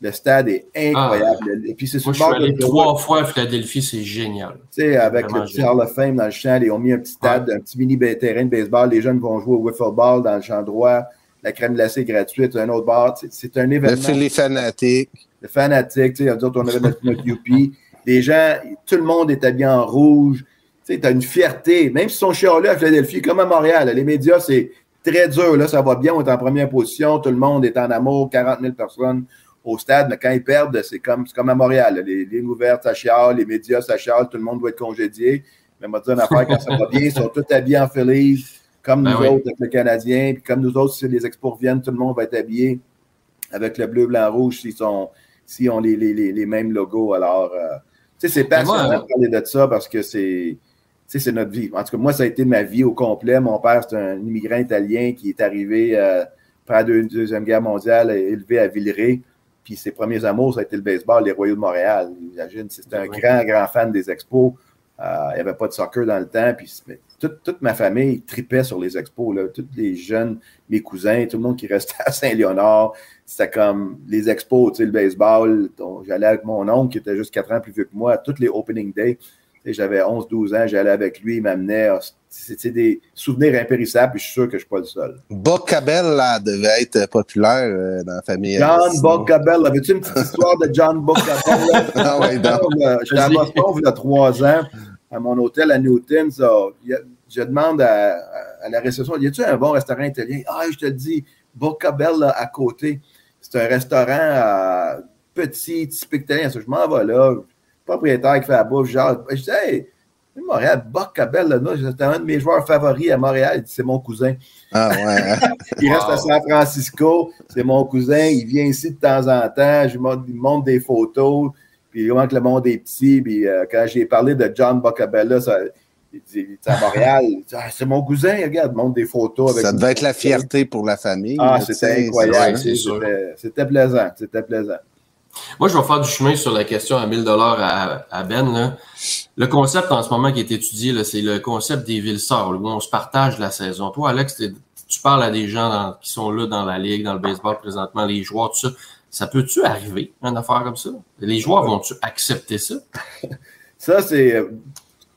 Le stade est incroyable. Ah, et puis c'est Moi, je suis allé trois fois à Philadelphie, c'est génial. Tu sais, avec le petit Hall of Fame dans le champ, ils ont mis un petit stade, un petit mini terrain de baseball. Les jeunes vont jouer au wiffle ball dans le champ droit. La crème glacée est gratuite, un autre bar. C'est un événement. Les fanatiques. Les fanatiques, tu sais, on avait notre, notre UP. Les gens, tout le monde est habillé en rouge. Tu sais, tu as une fierté. Même si sont chialés à Philadelphie, comme à Montréal, les médias, c'est très dur. Là, ça va bien, on est en première position, tout le monde est en amour, 40 000 personnes au stade, mais quand ils perdent, c'est comme, comme à Montréal. Les lignes ouvertes, ça chiale, les médias, ça chiale, tout le monde doit être congédié. Mais moi, dire une affaire, quand ça va bien, ils sont tous habillés en Phillies, comme ben nous autres avec le Canadien. Puis comme nous autres, si les expos reviennent, tout le monde va être habillé avec le bleu, blanc, rouge s'ils sont s'ils ont les, les, les, mêmes logos. Alors, euh, tu sais, c'est passionnant de parler de ça parce que c'est c'est notre vie. En tout cas, moi, ça a été ma vie au complet. Mon père, c'est un immigrant italien qui est arrivé euh, après la Deuxième Guerre mondiale, élevé à Villeray. Puis ses premiers amours, ça a été le baseball, les Royaux de Montréal. J'imagine, c'était un grand, grand fan des expos. Euh, il n'y avait pas de soccer dans le temps. Puis toute, ma famille tripait sur les expos. Là. Tous les jeunes, mes cousins, tout le monde qui restait à Saint-Léonard. C'était comme les expos, tu sais, le baseball. J'allais avec mon oncle qui était juste quatre ans plus vieux que moi, à tous les opening days. J'avais 11-12 ans, j'allais avec lui, il m'amenait. Ah, c'était des souvenirs impérissables, puis je suis sûr que je ne suis pas le seul. Bocabella devait être populaire euh, dans la famille. John Bocabella. Avais-tu une petite histoire de John Bocabella? ah oui, non. J'étais à Boston il y a trois ans, à mon hôtel à Newton. je demande à, la réception, y a-tu un bon restaurant italien? Ah, je te dis, Bocabella à côté. C'est un restaurant euh, petit, typique italien. Je m'en vais là propriétaire qui fait la bouffe, genre, je dis, hey, Montréal, Bocabella, c'était un de mes joueurs favoris à Montréal. C'est mon cousin. Ah ouais. il reste à San Francisco. C'est mon cousin. Il vient ici de temps en temps. Je lui montre, des photos. Puis vraiment que le monde est petit. Puis euh, quand j'ai parlé de John Bocabella, ça, il dit, à Montréal, ah, c'est mon cousin, regarde, montre des photos. Avec ça devait être la fierté pour la famille. Ah, c'était incroyable. C'était plaisant. C'était plaisant. Moi, je vais faire du chemin sur la question à 1000 dollars à, Ben. Le concept en ce moment qui est étudié, c'est le concept des villes sœurs, où on se partage la saison. Toi, Alex, tu parles à des gens qui sont là dans la ligue, dans le baseball présentement, les joueurs, tout ça. Ça peut-tu arriver, une affaire comme ça? Les joueurs vont-tu accepter ça? ça, c'est. Euh,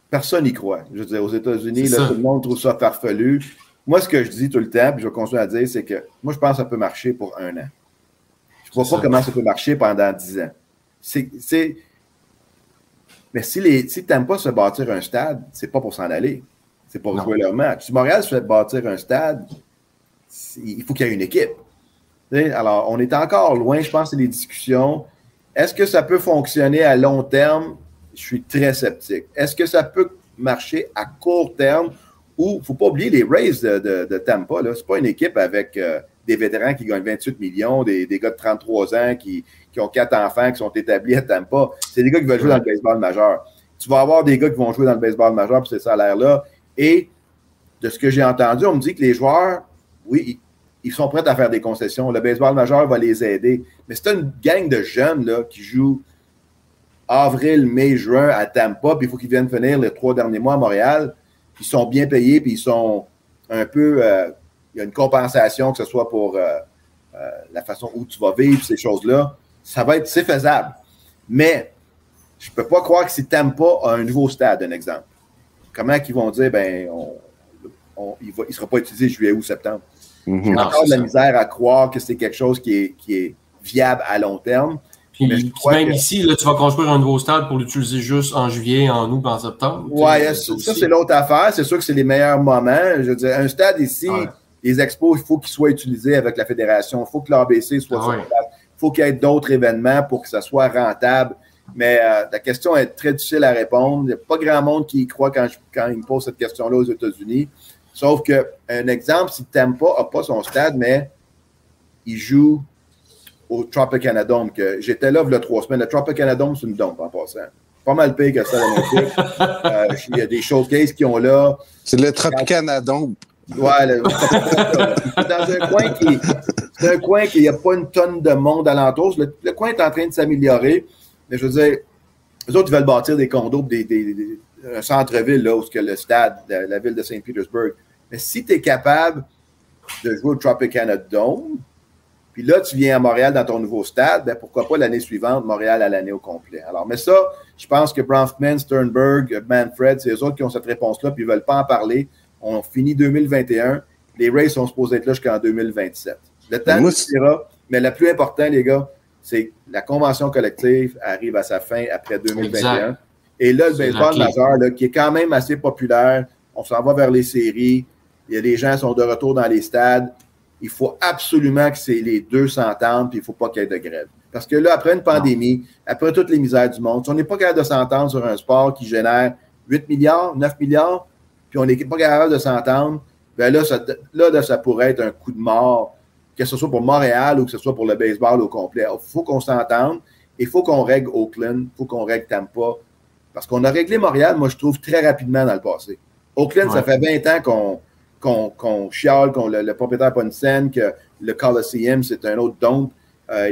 personne n'y croit. Je veux dire, aux États-Unis, tout le monde trouve ça farfelu. Moi, ce que je dis tout le temps, puis je vais continuer à dire, c'est que moi, je pense que ça peut marcher pour un an. Je ne vois pas comment ça peut marcher pendant dix ans. C'est. Mais si, les, si tu n'aimes pas se bâtir un stade, c'est pas pour s'en aller. C'est pour jouer leur match. Si Montréal se fait bâtir un stade, il faut qu'il y ait une équipe. Alors, on est encore loin, je pense, des discussions. Est-ce que ça peut fonctionner à long terme? Je suis très sceptique. Est-ce que ça peut marcher à court terme? Ou, il ne faut pas oublier les Rays de, de, Tampa. Ce n'est pas une équipe avec euh, des vétérans qui gagnent 28 millions, des, gars de 33 ans qui, ont quatre enfants qui sont établis à Tampa. C'est des gars qui veulent jouer dans le baseball majeur. Tu vas avoir des gars qui vont jouer dans le baseball majeur pour ces salaires-là. Et de ce que j'ai entendu, on me dit que les joueurs, oui, ils sont prêts à faire des concessions. Le baseball majeur va les aider. Mais c'est une gang de jeunes là, qui jouent avril, mai, juin à Tampa, puis il faut qu'ils viennent finir les trois derniers mois à Montréal. Ils sont bien payés, puis ils sont un peu. Euh, il y a une compensation, que ce soit pour euh, euh, la façon où tu vas vivre, ces choses-là. Ça va être, c'est faisable. Mais je ne peux pas croire que si Tampa a un nouveau stade, un exemple, comment ils vont dire, ben, il ne sera pas utilisé juillet ou septembre? Mm J'ai encore de la misère à croire que c'est quelque chose qui est, qui est viable à long terme. Puis, même ici, là, tu vas construire un nouveau stade pour l'utiliser juste en juillet, en août, en septembre. Oui, ça, c'est l'autre affaire. C'est sûr que c'est les meilleurs moments. Je veux dire, un stade ici, les expos, il faut qu'ils soient utilisés avec la fédération. Il faut que l'ABC soit ah sur place. Il faut qu'il y ait d'autres événements pour que ça soit rentable. Mais euh, la question est très difficile à répondre. Il n'y a pas grand monde qui y croit quand, quand il me pose cette question-là aux États-Unis. Sauf que, un exemple, si Tampa n'a pas son stade, mais il joue au Tropicana Dome, que j'étais là il y a trois semaines. Le Tropicana Dome, c'est une dome en passant. Pas mal pire que ça, euh, Il y a des showcases qui ont là. C'est le Tropicana Dome. Ouais, dans un coin qui c'est un coin qui n'y a pas une tonne de monde alentour. Le, le coin est en train de s'améliorer. Mais je veux dire, les autres, ils veulent bâtir des condos, des, un centre-ville, là, où est le stade, la, la ville de Saint-Pétersbourg. Mais si tu es capable de jouer au Tropicana Dome, puis là, tu viens à Montréal dans ton nouveau stade, ben pourquoi pas l'année suivante, Montréal à l'année au complet. Alors, mais ça, je pense que Bronfman, Sternberg, Manfred, c'est eux autres qui ont cette réponse-là, puis ils ne veulent pas en parler. On finit 2021. Les Rays sont supposés être là jusqu'en 2027. Le temps mais le plus important, les gars, c'est que la convention collective arrive à sa fin après 2021. Et là, le baseball majeur, là, qui est quand même assez populaire, on s'en va vers les séries. Il y a des gens qui sont de retour dans les stades il faut absolument que les deux s'entendent, puis il ne faut pas qu'il y ait de grève. Parce que là, après une pandémie, après toutes les misères du monde, si on n'est pas capable de s'entendre sur un sport qui génère 8 milliards, 9 milliards, puis on n'est pas capable de s'entendre, bien là ça, là, ça pourrait être un coup de mort, que ce soit pour Montréal ou que ce soit pour le baseball au complet. Il faut qu'on s'entende, il faut qu'on règle Oakland, il faut qu'on règle Tampa. Parce qu'on a réglé Montréal, moi, je trouve, très rapidement dans le passé. Oakland, ça fait 20 ans qu'on qu'on chiale, qu'on le, propriétaire n'a pas une scène, que le Coliseum, c'est un autre don. Euh,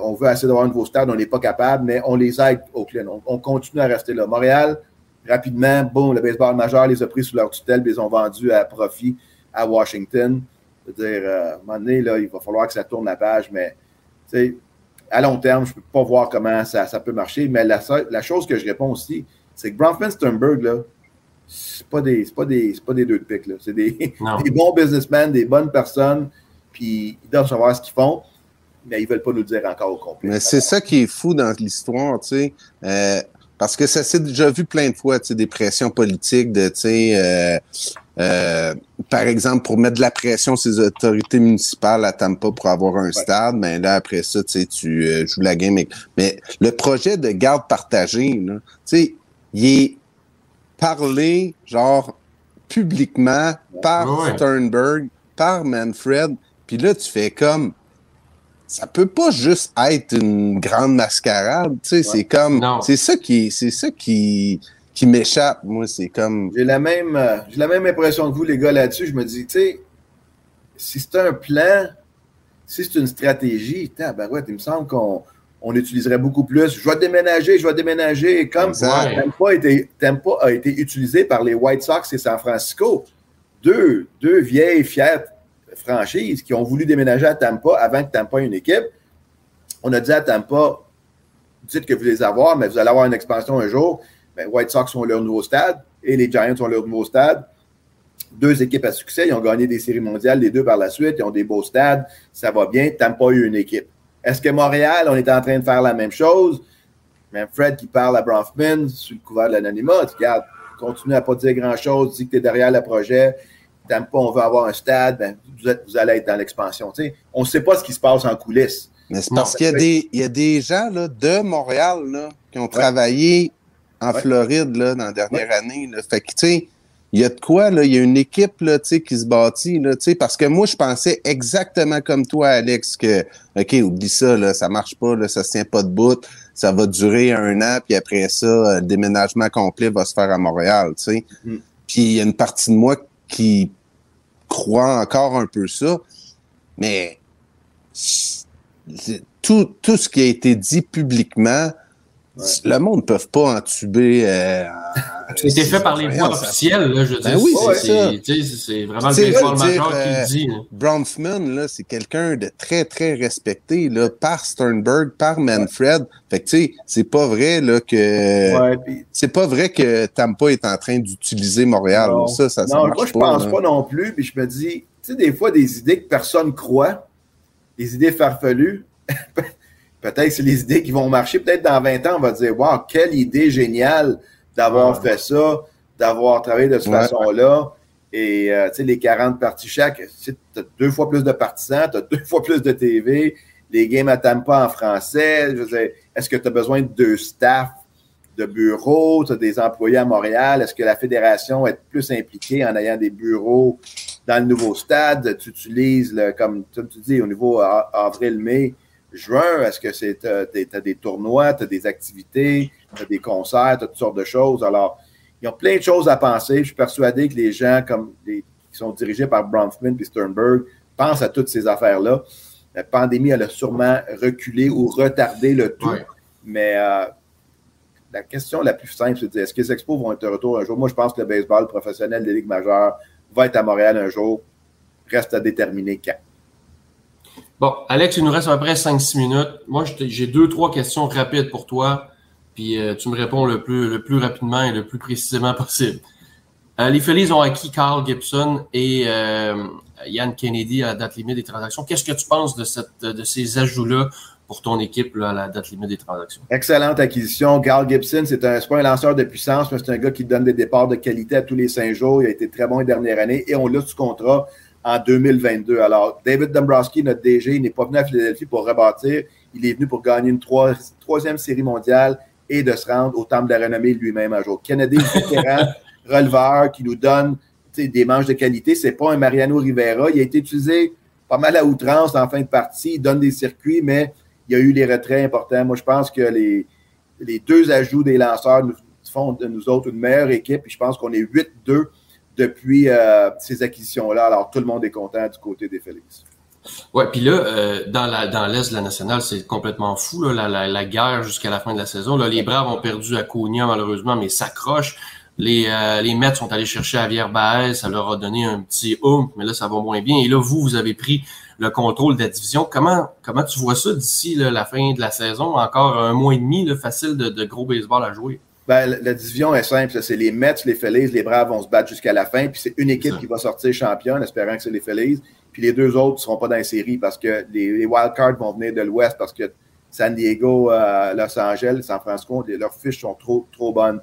on veut essayer d'avoir un nouveau stade, on n'est pas capable, mais on les aide On, on, continue à rester là. Montréal, rapidement, bon, le baseball majeur les a pris sous leur tutelle, puis ils ont vendus à profit à Washington. C'est-à-dire, euh, à un moment donné, là, il va falloir que ça tourne la page, mais à long terme, je ne peux pas voir comment ça, ça peut marcher. Mais la, la, chose que je réponds aussi, c'est que Bronfman Sternberg, là, c'est pas des pas des pas des deux de pique c'est des, des, bons businessmen des bonnes personnes puis ils doivent savoir ce qu'ils font mais ils veulent pas nous dire encore au complet mais c'est ça qui est fou dans l'histoire tu sais euh, parce que ça s'est déjà vu plein de fois tu sais des pressions politiques de tu sais euh, euh, par exemple, pour mettre de la pression sur les autorités municipales à Tampa pour avoir un stade, mais là, après ça, tu sais, tu joues la game. Mais, mais le projet de garde partagée, tu sais, il est parlé, genre, publiquement par Sternberg, par Manfred. Puis là, tu fais comme. Ça peut pas juste être une grande mascarade, tu sais, c'est comme. C'est ça qui. C'est ça qui qui m'échappe, moi, c'est comme. J'ai la même euh, j'ai la même impression que vous, les gars, là-dessus. Je me dis, tu sais, si c'est un plan, si c'est une stratégie, ben ouais, il me semble qu'on on utiliserait beaucoup plus. Je vais déménager, je vais déménager. Comme Tampa, a été, a été utilisé par les White Sox et San Francisco, deux, deux vieilles, fières franchises qui ont voulu déménager à Tampa avant que Tampa ait une équipe. On a dit à Tampa, dites que vous les avoir, mais vous allez avoir une expansion un jour. Ben, White Sox ont leur nouveau stade et les Giants ont leur nouveau stade. Deux équipes à succès, ils ont gagné des séries mondiales, les deux par la suite, ils ont des beaux stades, ça va bien. Tampa a eu une équipe. Est-ce que Montréal, on est en train de faire la même chose? Même Fred qui parle à Bronfman sur le couvert de l'anonymat, regarde, continue à pas dire grand-chose, dis que tu es derrière le projet, t'aimes pas, on veut avoir un stade, ben, vous, allez être dans l'expansion. On ne sait pas ce qui se passe en coulisses. Mais c'est parce qu'il y, a des gens là, de Montréal là, qui ont travaillé en Floride là, dans la dernière année. Là. Fait que, tu sais, il y a de quoi, là, il y a une équipe là, qui se bâtit, là, parce que moi, je pensais exactement comme toi, Alex, que OK, oublie ça, là, ça marche pas, là, ça se tient pas de bout, ça va durer un an, puis après ça, le déménagement complet va se faire à Montréal. sais. Mm. Puis il y a une partie de moi qui croit encore un peu ça, mais tout, tout ce qui a été dit publiquement, le monde ne peut pas entuber. Euh, C'était fait par les voix officielles, là, je veux ben oui, c'est vraiment le baseball major qui le dit. Euh, Bronfman, là, c'est quelqu'un de très, très respecté, là, par Sternberg, par Manfred. Fait que, tu sais, c'est pas vrai, là, que. C'est pas vrai que Tampa est en train d'utiliser Montréal. Ça, ça, non, moi, je pense pas non plus. Puis je me dis, tu sais, des fois, des idées que personne croit, des idées farfelues. Peut-être que c'est les idées qui vont marcher. Peut-être dans 20 ans, on va dire Wow, quelle idée géniale d'avoir fait ça, d'avoir travaillé de cette façon-là. Et euh, tu sais, les 40 parties chaque, tu as deux fois plus de partisans, tu as deux fois plus de TV, les games à Tampa en français. Est-ce que tu as besoin de deux staffs de bureaux? Tu as des employés à Montréal? Est-ce que la fédération est plus impliquée en ayant des bureaux dans le nouveau stade? Tu utilises, le, comme tu dis, au niveau avril-mai, juin, est-ce que c'est tu as des tournois, tu as des activités, tu as des concerts, tu as toutes sortes de choses? Alors, il y a plein de choses à penser. Je suis persuadé que les gens comme les, qui sont dirigés par Bronfman et Sternberg pensent à toutes ces affaires-là. La pandémie, elle a sûrement reculé ou retardé le tout. Mais euh, la question la plus simple, c'est est-ce que les expos vont être de retour un jour? Moi, je pense que le baseball professionnel des ligues majeures va être à Montréal un jour. Reste à déterminer quand. Bon, Alex, il nous reste à peu près 5-6 minutes. Moi, j'ai deux, trois questions rapides pour toi, puis euh, tu me réponds le plus, rapidement et le plus précisément possible. Euh, les Phillies ont acquis Carl Gibson et euh, Yann Kennedy à la date limite des transactions. Qu'est-ce que tu penses de, cette, de ces ajouts-là pour ton équipe à la date limite des transactions? Excellente acquisition. Carl Gibson, c'est un, pas un lanceur de puissance, mais c'est un gars qui donne des départs de qualité à tous les cinq jours. Il a été très bon les dernières années et on l'a sous contrat en 2022. Alors, David Dombrowski, notre DG, n'est pas venu à Philadelphie pour rebâtir. Il est venu pour gagner une troisième série mondiale et de se rendre au temple de la renommée lui-même un jour. Kennedy, vétéran, releveur, qui nous donne des manches de qualité. C'est pas un Mariano Rivera. Il a été utilisé pas mal à outrance en fin de partie. Il donne des circuits, mais il y a eu des retraits importants. Moi, je pense que les, les deux ajouts des lanceurs nous font de nous autres une meilleure équipe. je pense qu'on est 8-2 depuis euh, ces acquisitions-là. Alors, tout le monde est content du côté des Félix. Ouais, puis là, euh, dans l'Est de la nationale, c'est complètement fou, la, guerre jusqu'à la fin de la saison. Là, les Braves ont perdu à Cogna, malheureusement, mais s'accrochent. Les, euh, les Mets sont allés chercher Javier Baez, ça leur a donné un petit oomph, mais là, ça va moins bien. Et là, vous, vous avez pris le contrôle de la division. Comment, comment tu vois ça d'ici la fin de la saison? Encore un mois et demi, là, facile de gros baseball à jouer. Ben, la division est simple. C'est les Mets, les Phillies, les Braves vont se battre jusqu'à la fin. Puis c'est une équipe qui va sortir championne, espérant que c'est les Phillies. Puis les deux autres ne seront pas dans la série parce que les, wildcards vont venir de l'Ouest parce que San Diego, euh, Los Angeles, San Francisco, leurs fiches sont trop, trop bonnes.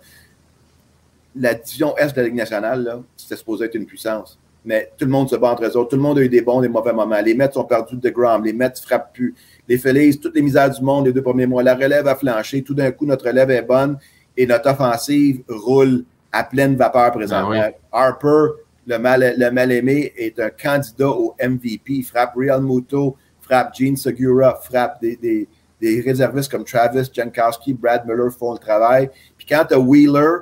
La division Est de la Ligue nationale, c'était supposé être une puissance. Mais tout le monde se bat entre eux autres. Tout le monde a eu des bons, des mauvais moments. Les Mets ont perdu de Grom. Les Mets frappent plus. Les Phillies, toutes les misères du monde les deux premiers mois. La relève a flanché. Tout d'un coup, notre relève est bonne et notre offensive roule à pleine vapeur présentement. Ben Harper, le mal, le mal aimé, est un candidat au MVP. Il frappe Real Muto, frappe Gene Segura, frappe des, des, des réservistes comme Travis Jankowski, Brad Miller font le travail. Puis quand tu as Wheeler,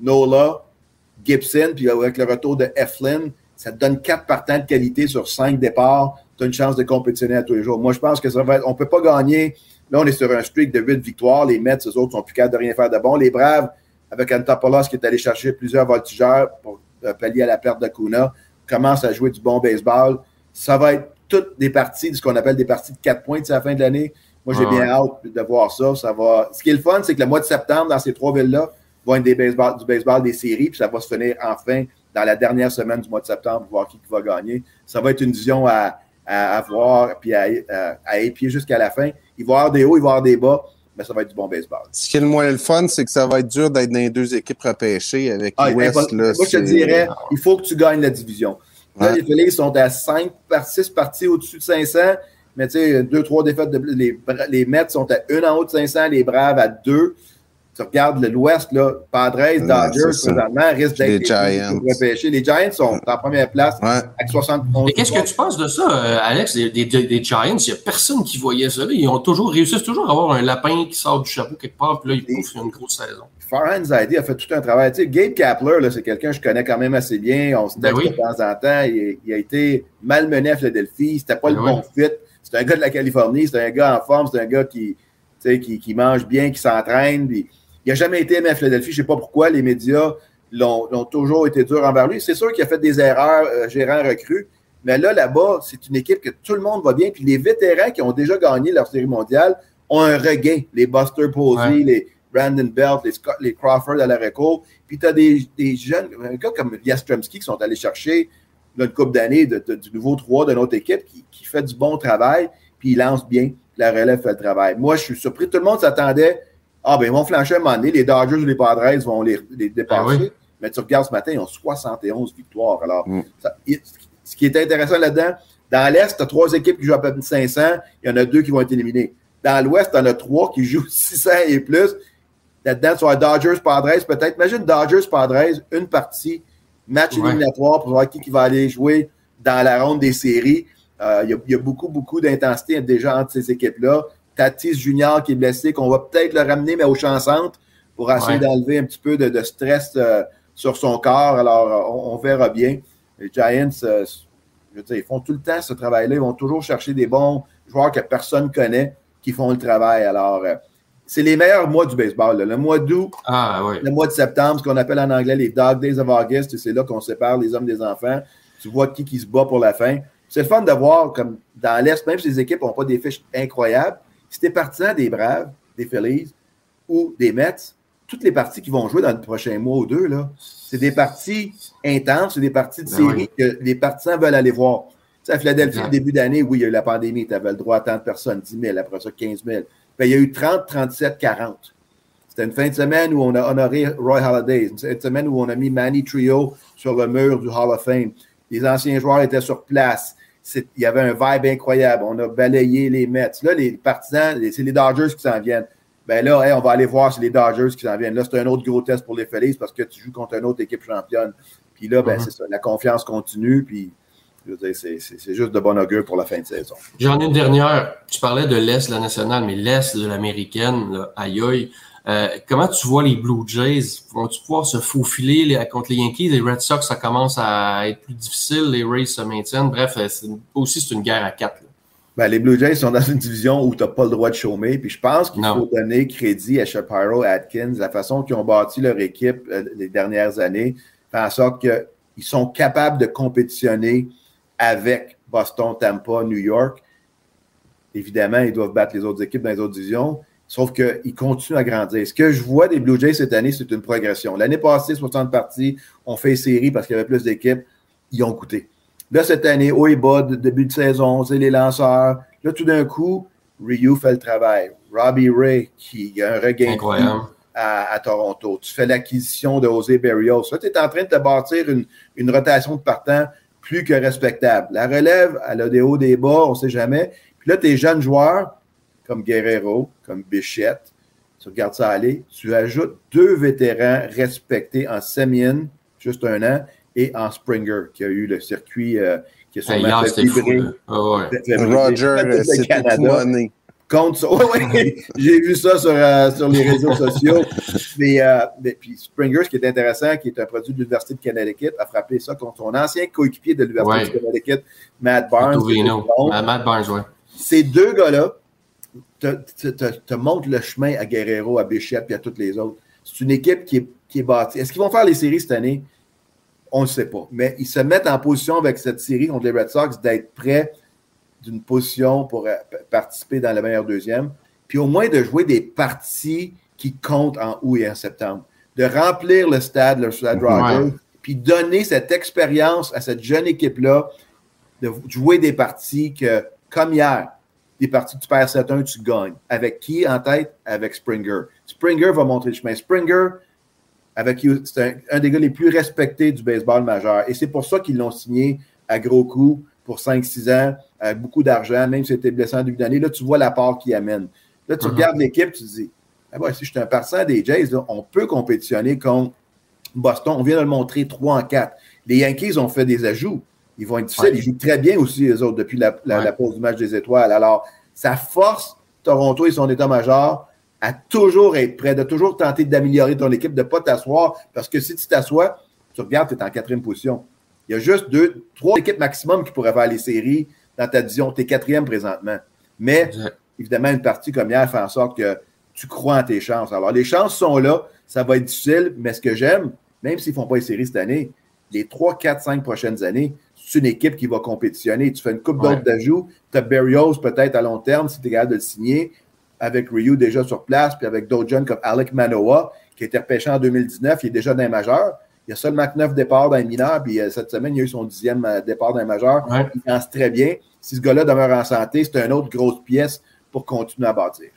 Nola, Gibson, puis avec le retour de Eflin, ça te donne quatre partants de qualité sur cinq départs. Tu as une chance de compétitionner à tous les jours. Moi, je pense que ça va être. On ne peut pas gagner. Là, on est sur un streak de huit victoires. Les Mets, eux autres, sont plus capables de rien faire de bon. Les Braves, avec Antopoulos qui est allé chercher plusieurs voltigeurs pour euh, pallier à la perte de Kuna, commencent à jouer du bon baseball. Ça va être toutes des parties, de ce qu'on appelle des parties de quatre points à la fin de l'année. Moi, j'ai bien hâte de voir ça. ça va... Ce qui est le fun, c'est que le mois de septembre, dans ces trois villes-là, va être des baseball, du baseball des séries, puis ça va se finir enfin dans la dernière semaine du mois de septembre pour voir qui, va gagner. Ça va être une vision à, à, voir puis à, à, épier jusqu'à la fin. Il va y avoir des hauts, il va y avoir des bas, mais ça va être du bon baseball. Ce qui est le moins le fun, c'est que ça va être dur d'être dans les deux équipes repêchées avec ah, West. Là, moi, je te dirais, il faut que tu gagnes la division. Là, les Phillies sont à 5 par 6 parties au-dessus de 500. Mais tu sais, deux, trois défaites. De, les, les Mets sont à 1 en haut de 500, les Braves à 2 tu regardes l'Ouest, là, Padres, Dodgers, présentement, risquent d'être les Giants. Les Giants sont en première place avec 71 Mais qu'est-ce que tu penses de ça, euh, Alex, des, des, Giants? Il n'y a personne qui voyait ça. Ils ont toujours réussi toujours à avoir un lapin qui sort du chapeau quelque part, puis là, ils bouffent une grosse saison. Farhan Zaidi a fait tout un travail. Tu sais, Gabe Kapler, c'est quelqu'un que je connais quand même assez bien. On se ben de temps en temps. Il, a été malmené à Philadelphie. C'était pas le ben bon fit. C'est un gars de la Californie. C'est un gars en forme. C'est un gars qui, qui, qui mange bien, qui s'entraîne. Il n'a jamais été aimé à Philadelphie. Je ne sais pas pourquoi les médias l'ont toujours été durs envers lui. C'est sûr qu'il a fait des erreurs euh, gérant recrues, mais là, là-bas, c'est une équipe que tout le monde va bien. Puis les vétérans qui ont déjà gagné leur série mondiale ont un regain. Les Buster Posey, les Brandon Belt, les, les, Crawford à la récolte. Puis tu as des, jeunes, un gars comme Yastromski qui sont allés chercher une coupe d'années du nouveau 3 de notre équipe qui, qui, fait du bon travail, puis il lance bien. La relève fait le travail. Moi, je suis surpris. Tout le monde s'attendait ah, ben, ils vont flancher à un moment donné. Les Dodgers ou les Padres vont les, les dépasser. Ah mais tu regardes ce matin, ils ont 71 victoires. Alors, mm. ce qui est intéressant là-dedans, dans l'Est, tu as trois équipes qui jouent à peu près 500. Il y en a deux qui vont être éliminées. Dans l'Ouest, tu en as trois qui jouent 600 et plus. Là-dedans, tu as Dodgers, Padres, peut-être. Imagine Dodgers, Padres, une partie, match éliminatoire pour voir qui, qui va aller jouer dans la ronde des séries. Euh, il y, y, a beaucoup, beaucoup d'intensité déjà entre ces équipes-là. Tatis Junior qui est blessé, qu'on va peut-être le ramener, mais au champ centre pour essayer d'enlever un petit peu de, stress euh, sur son corps. Alors, euh, on, verra bien. Les Giants, euh, je veux dire, ils font tout le temps ce travail-là. Ils vont toujours chercher des bons joueurs que personne ne connaît qui font le travail. Alors, c'est les meilleurs mois du baseball. Le mois d'août, ah, le mois de septembre, ce qu'on appelle en anglais les Dog Days of August, c'est là qu'on sépare les hommes des enfants. Tu vois qui qui se bat pour la fin. C'est le fun de voir, comme dans l'Est, même si les équipes n'ont pas des fiches incroyables, si tu es partisan des Braves, des Phillies ou des Mets, toutes les parties qui vont jouer dans le prochain mois ou deux, c'est des parties intenses, c'est des parties de ben série que les partisans veulent aller voir. Tu sais, à Philadelphie, au début d'année, oui, il y a eu la pandémie, tu avais le droit à tant de personnes, 10 000, après ça, 15 000. il y a eu 30, 37, 40. C'était une fin de semaine où on a honoré Roy Halladay, une fin de semaine où on a mis Manny Trio sur le mur du Hall of Fame. Les anciens joueurs étaient sur place il y avait un vibe incroyable. On a balayé les Mets. Là, les partisans, c'est les Dodgers qui s'en viennent. Ben là, on va aller voir si les Dodgers qui s'en viennent. Là, c'est un autre gros test pour les Phillies parce que tu joues contre une autre équipe championne. Puis là, ben, mm-hmm. c'est ça, la confiance continue. Puis c'est juste de bon augure pour la fin de saison. J'en ai une dernière. Tu parlais de l'Est de la nationale, mais l'Est de l'américaine, aïe aïe. Euh, comment tu vois les Blue Jays? Vont-tu pouvoir se faufiler contre les Yankees? Les Red Sox, ça commence à être plus difficile. Les Rays se maintiennent. Bref, euh, aussi, c'est une guerre à quatre. Ben, les Blue Jays sont dans une division où tu n'as pas le droit de chômer. Puis je pense qu'il faut donner crédit à Shapiro, Atkins, la façon qu'ils ont bâti leur équipe euh, les dernières années, fait en sorte qu'ils sont capables de compétitionner avec Boston, Tampa, New York. Évidemment, ils doivent battre les autres équipes dans les autres divisions. Sauf qu'ils continuent à grandir. Ce que je vois des Blue Jays cette année, c'est une progression. L'année passée, 60 parties, on fait série parce qu'il y avait plus d'équipes. Ils ont coûté. Là, cette année, haut et bas, début de saison, c'est les lanceurs. Là, tout d'un coup, Ryu fait le travail. Robbie Ray, qui a un regain à, Toronto. Tu fais l'acquisition de José Berrios. Là, tu es en train de te bâtir une, une rotation de partants plus que respectable. La relève, elle a des hauts, des bas, on ne sait jamais. Puis là, tes jeunes joueurs, comme Guerrero, comme Bichette, tu regardes ça aller, tu ajoutes deux vétérans respectés en Semien, juste un an, et en Springer, qui a eu le circuit euh, qui est c'était fou. Oh, ouais. Roger, c'est Canada. Contre ouais, ouais. J'ai vu ça sur, euh, sur les réseaux sociaux. Mais, euh, mais, puis Springer, ce qui est intéressant, qui est un produit de l'Université de Connecticut, a frappé ça contre son ancien coéquipier de l'Université de Connecticut, Matt Barnes. Matt Barnes, oui. Ces deux gars-là te, te, te, montrent le chemin à Guerrero, à Bichette et à toutes les autres. C'est une équipe qui est, qui est bâtie. Est-ce qu'ils vont faire les séries cette année? On ne sait pas. Mais ils se mettent en position avec cette série contre les Red Sox d'être prêts d'une position pour euh, participer dans la meilleure deuxième. Puis au moins de jouer des parties qui comptent en août et en septembre. De remplir le stade, le stade Rogers, puis donner cette expérience à cette jeune équipe-là de jouer des parties que, comme hier, des parties tu perds 7-1, tu gagnes. Avec qui en tête? Avec Springer. Springer va montrer le chemin. Springer, avec c'est un, des gars les plus respectés du baseball majeur. Et c'est pour ça qu'ils l'ont signé à gros coups pour 5-6 ans, avec beaucoup d'argent, même si c'était blessé en début d'année. Là, tu vois la part qu'il amène. Là, tu uh-huh. regardes l'équipe, tu te dis, ah si je suis un partisan des Jays, on peut compétitionner contre Boston. On vient de le montrer 3 en 4. Les Yankees ont fait des ajouts. Ils vont être difficiles. Ils jouent très bien aussi, les autres, depuis la, pause du match des étoiles. Alors, ça force Toronto et son état-major à toujours être prêt, de toujours tenter d'améliorer ton équipe, de ne pas t'asseoir. Parce que si tu t'assois, tu regardes, tu es en quatrième position. Il y a juste deux, trois équipes maximum qui pourraient faire les séries dans ta division. Tu es quatrième présentement. Mais évidemment, une partie comme hier fait en sorte que tu crois en tes chances. Alors, les chances sont là. Ça va être difficile, mais ce que j'aime, même s'ils ne font pas les séries cette année, les trois, quatre, cinq prochaines années, c'est une équipe qui va compétitionner. Tu fais une coupe d'autres d'ajouts. Tu as Berrios peut-être à long terme si tu es capable de le signer avec Ryu déjà sur place, puis avec d'autres jeunes comme Alec Manoa, qui a été repêché en 2019, il est déjà dans les majeurs. Il y a seulement neuf départs dans les mineurs, puis euh, cette semaine, il a eu son dixième euh, départ dans les majeurs. Il pense très bien. Si ce gars-là demeure en santé, c'est une autre grosse pièce pour continuer à bâtir.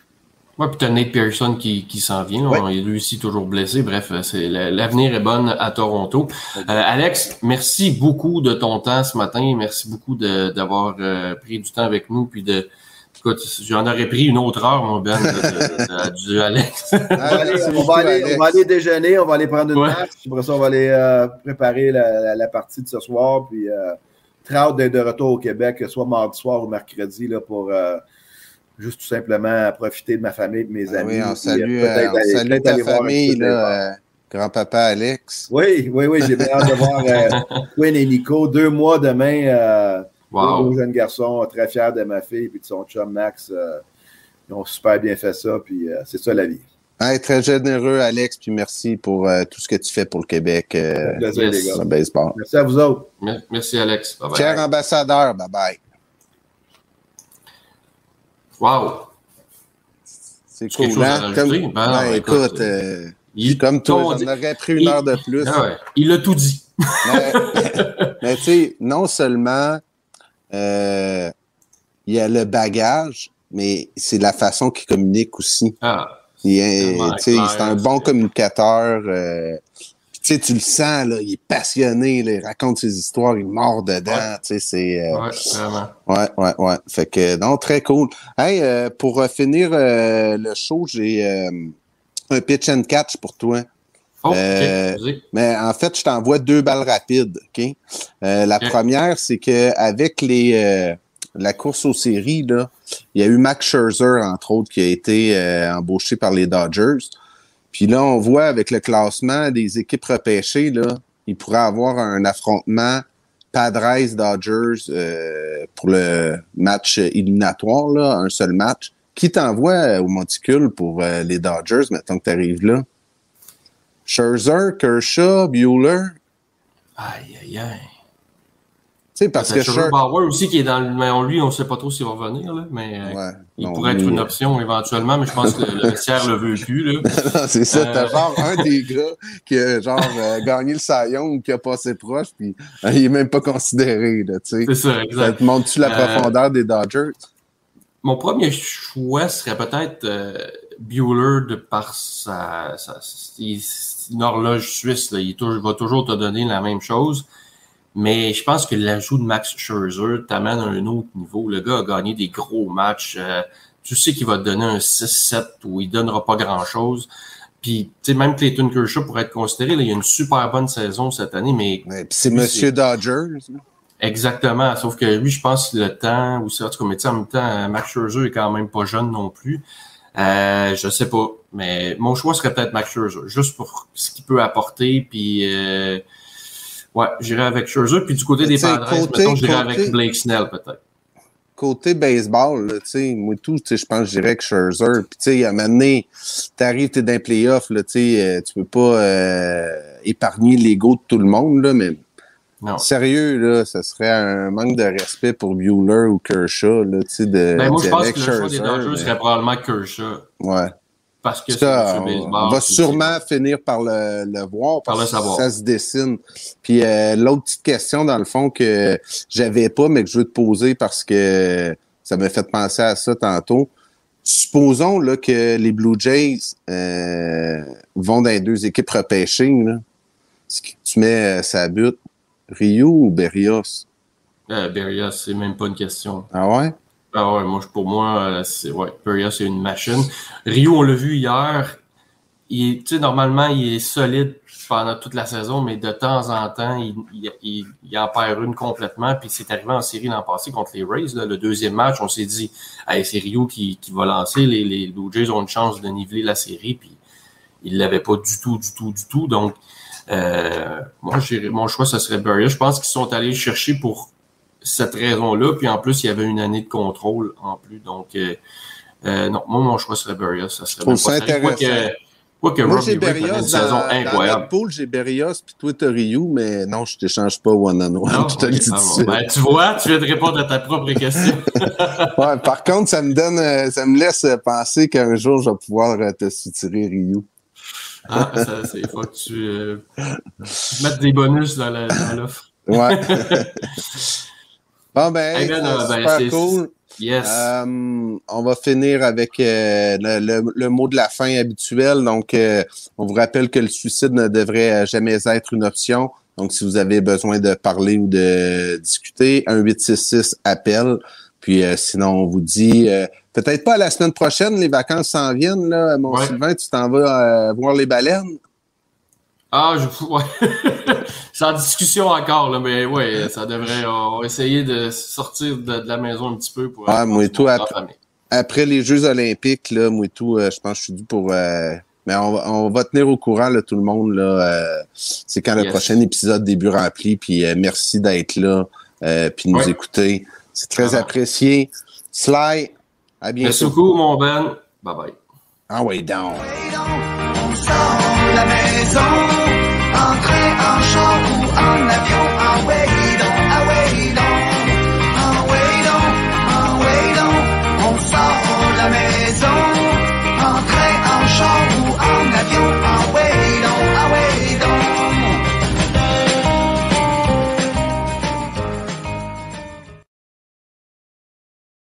Oui, puis tu as Nate Pearson qui, qui s'en vient. Il est lui aussi toujours blessé. Bref, c'est l'avenir est bon à Toronto. Euh, Alex, merci beaucoup de ton temps ce matin. Merci beaucoup d'avoir pris du temps avec nous puis de, Écoute, j'en aurais pris une autre heure, mon Ben, du Alex. Allez, on, va aller, déjeuner, on va aller prendre une ouais. marche, après ça, on va aller euh, préparer la, partie de ce soir, puis euh, très hâte d'être de retour au Québec, soit mardi soir ou mercredi, là, pour euh, juste tout simplement profiter de ma famille, de mes ah amis. Oui, on salue, euh, on salue ta famille, là, grand-papa Alex. Oui, oui, oui, j'ai bien hâte de voir Quinn et Nico, deux mois demain. Wow. Deux jeunes garçons, très fiers de ma fille et de son chum Max. euh, ils ont super bien fait ça, puis euh, c'est ça la vie. très généreux, Alex, puis merci pour euh, tout ce que tu fais pour le Québec. Euh, plaisir, les gars. baseball. Merci à vous autres. Merci, Alex. Bye Cher ambassadeur, bye bye. Wow. C'est cool, hein? Comme, ben, ben, écoute, euh, il, comme toi, j'en aurais pris une il, heure de plus. Ah ouais, il a tout dit. mais, mais tu sais, non seulement euh, il y a le bagage, mais c'est la façon qu'il communique aussi. Ah, c'est un bon communicateur. Euh, tu le sens, là, il est passionné, il raconte ses histoires, il mord dedans. Ouais. C'est, euh, ouais, vraiment. Ouais, ouais, ouais. Fait que, non, très cool. Hey, euh, pour finir le show, j'ai un pitch and catch pour toi. Oh, mais en fait, je t'envoie deux balles rapides. ok? La première, c'est que avec les la course aux séries, là, il y a eu Max Scherzer, entre autres, qui a été embauché par les Dodgers. Puis là, on voit avec le classement des équipes repêchées, là, il pourrait avoir un affrontement Padres-Dodgers pour le match éliminatoire, là, un seul match. Qui t'envoie au monticule pour les Dodgers, maintenant que tu arrives là? Scherzer, Kershaw, Bueller. Aïe, aïe, aïe. Sais, parce que Scherzer. Bauer aussi qui est dans le. Mais lui, on ne sait pas trop s'il va revenir, là, mais euh, ouais, il pourrait être une option éventuellement, mais je pense que le vestiaire le veut plus. Là. c'est ça, t'as euh... genre un des gars qui a genre euh, gagné le saillon ou qui a passé proche, puis euh, il n'est même pas considéré. C'est ça, exact. Ça te montre-tu la profondeur des Dodgers? Mon premier choix serait peut-être Bueller de par sa, sa, une horloge suisse. Là, il, va toujours te donner la même chose. Mais je pense que l'ajout de Max Scherzer t'amène à un autre niveau. Le gars a gagné des gros matchs. Euh, tu sais qu'il va te donner un 6-7 où il donnera pas grand-chose. Puis, tu sais, même Clayton Kershaw pourrait être considéré, là, il y a une super bonne saison cette année, mais... c'est Monsieur Dodgers. Exactement, sauf que lui, je pense que le temps, ou en tout cas, mais en même temps, Max Scherzer est quand même pas jeune non plus. Euh, je sais pas, mais mon choix serait peut-être Max Scherzer, juste pour ce qu'il peut apporter, puis... Euh, ouais, j'irai avec Scherzer, puis du côté des Padres, mettons, j'irai avec Blake Snell, peut-être côté baseball, tu sais, moi tout, je pense que j'irais avec Scherzer. Puis tu sais, à un moment donné, t'arrives, t'es dans les playoffs, là, tu euh, tu peux pas euh, épargner l'ego de tout le monde, là, mais non. sérieux, là, ça serait un manque de respect pour Bueller ou Kershaw, là, tu sais, de ben, moi, je pense que le choix des Dodgers serait probablement Kershaw. Ouais parce que ça, on va sûrement finir par le, voir parce que ça se dessine. Puis euh, l'autre petite question dans le fond que j'avais pas mais que je veux te poser parce que ça m'a fait penser à ça tantôt. Supposons là que les Blue Jays euh, vont dans les deux équipes repêchées. Là. Tu mets euh, sa butte, Rio ou Berrios? Berrios, c'est même pas une question. Ah ouais? Ah pour moi, euh, c'est c'est une machine. Rio, on l'a vu hier. Normalement, il est solide pendant toute la saison, mais de temps en temps, il, il, il en perd une complètement. Puis c'est arrivé en série l'an passé contre les Rays. Le deuxième match, on s'est dit c'est Rio qui, qui va lancer. Les, les ont une chance de niveler la série. Puis il ne l'avait pas du tout, du tout, du tout. Donc, euh, moi, mon choix, ce serait Beria. Je pense qu'ils sont allés chercher pour cette raison-là. Puis en plus, il y avait une année de contrôle en plus. Donc, euh, euh, non, moi, mon choix serait Berrios. Ça serait ça intéressant. Quoi que, moi, j'ai Berrios une saison incroyable. Dans pool, j'ai Berrios puis toi, t'as Ryu, mais non, je ne t'échange pas one on one. je te le dis ben, tu vois, tu viens de répondre à ta propre question. ouais, par contre, ça me donne, euh, ça me laisse penser qu'un jour, je vais pouvoir te soutirer Ryu. Ah, il faut que tu, mettes des bonus dans l'offre. ouais. Bon, ben, euh, ben super cool. Yes. Euh, on va finir avec euh, le, mot de la fin habituel. Donc, on vous rappelle que le suicide ne devrait jamais être une option. Donc, si vous avez besoin de parler ou de discuter, un 866 appel. Puis sinon, on vous dit peut-être pas la semaine prochaine, les vacances s'en viennent, là, mon Sylvain, tu t'en vas voir les baleines? Ah, je, ouais. C'est en discussion encore, là, mais ouais, ça devrait. On va essayer de sortir de, la maison un petit peu pour. Ah, moi tout, après, les Jeux Olympiques, là, moi tout, euh, je pense que je suis dû pour. Euh, mais on, va tenir au courant, là, tout le monde. Là, euh, c'est quand le prochain épisode début rempli. Puis merci d'être là, puis de nous écouter. C'est très ah. apprécié. Sly, à bientôt. Merci beaucoup, mon Ben. Bye bye. Ah ouais, down. la maison en train, en ou en avion, en way.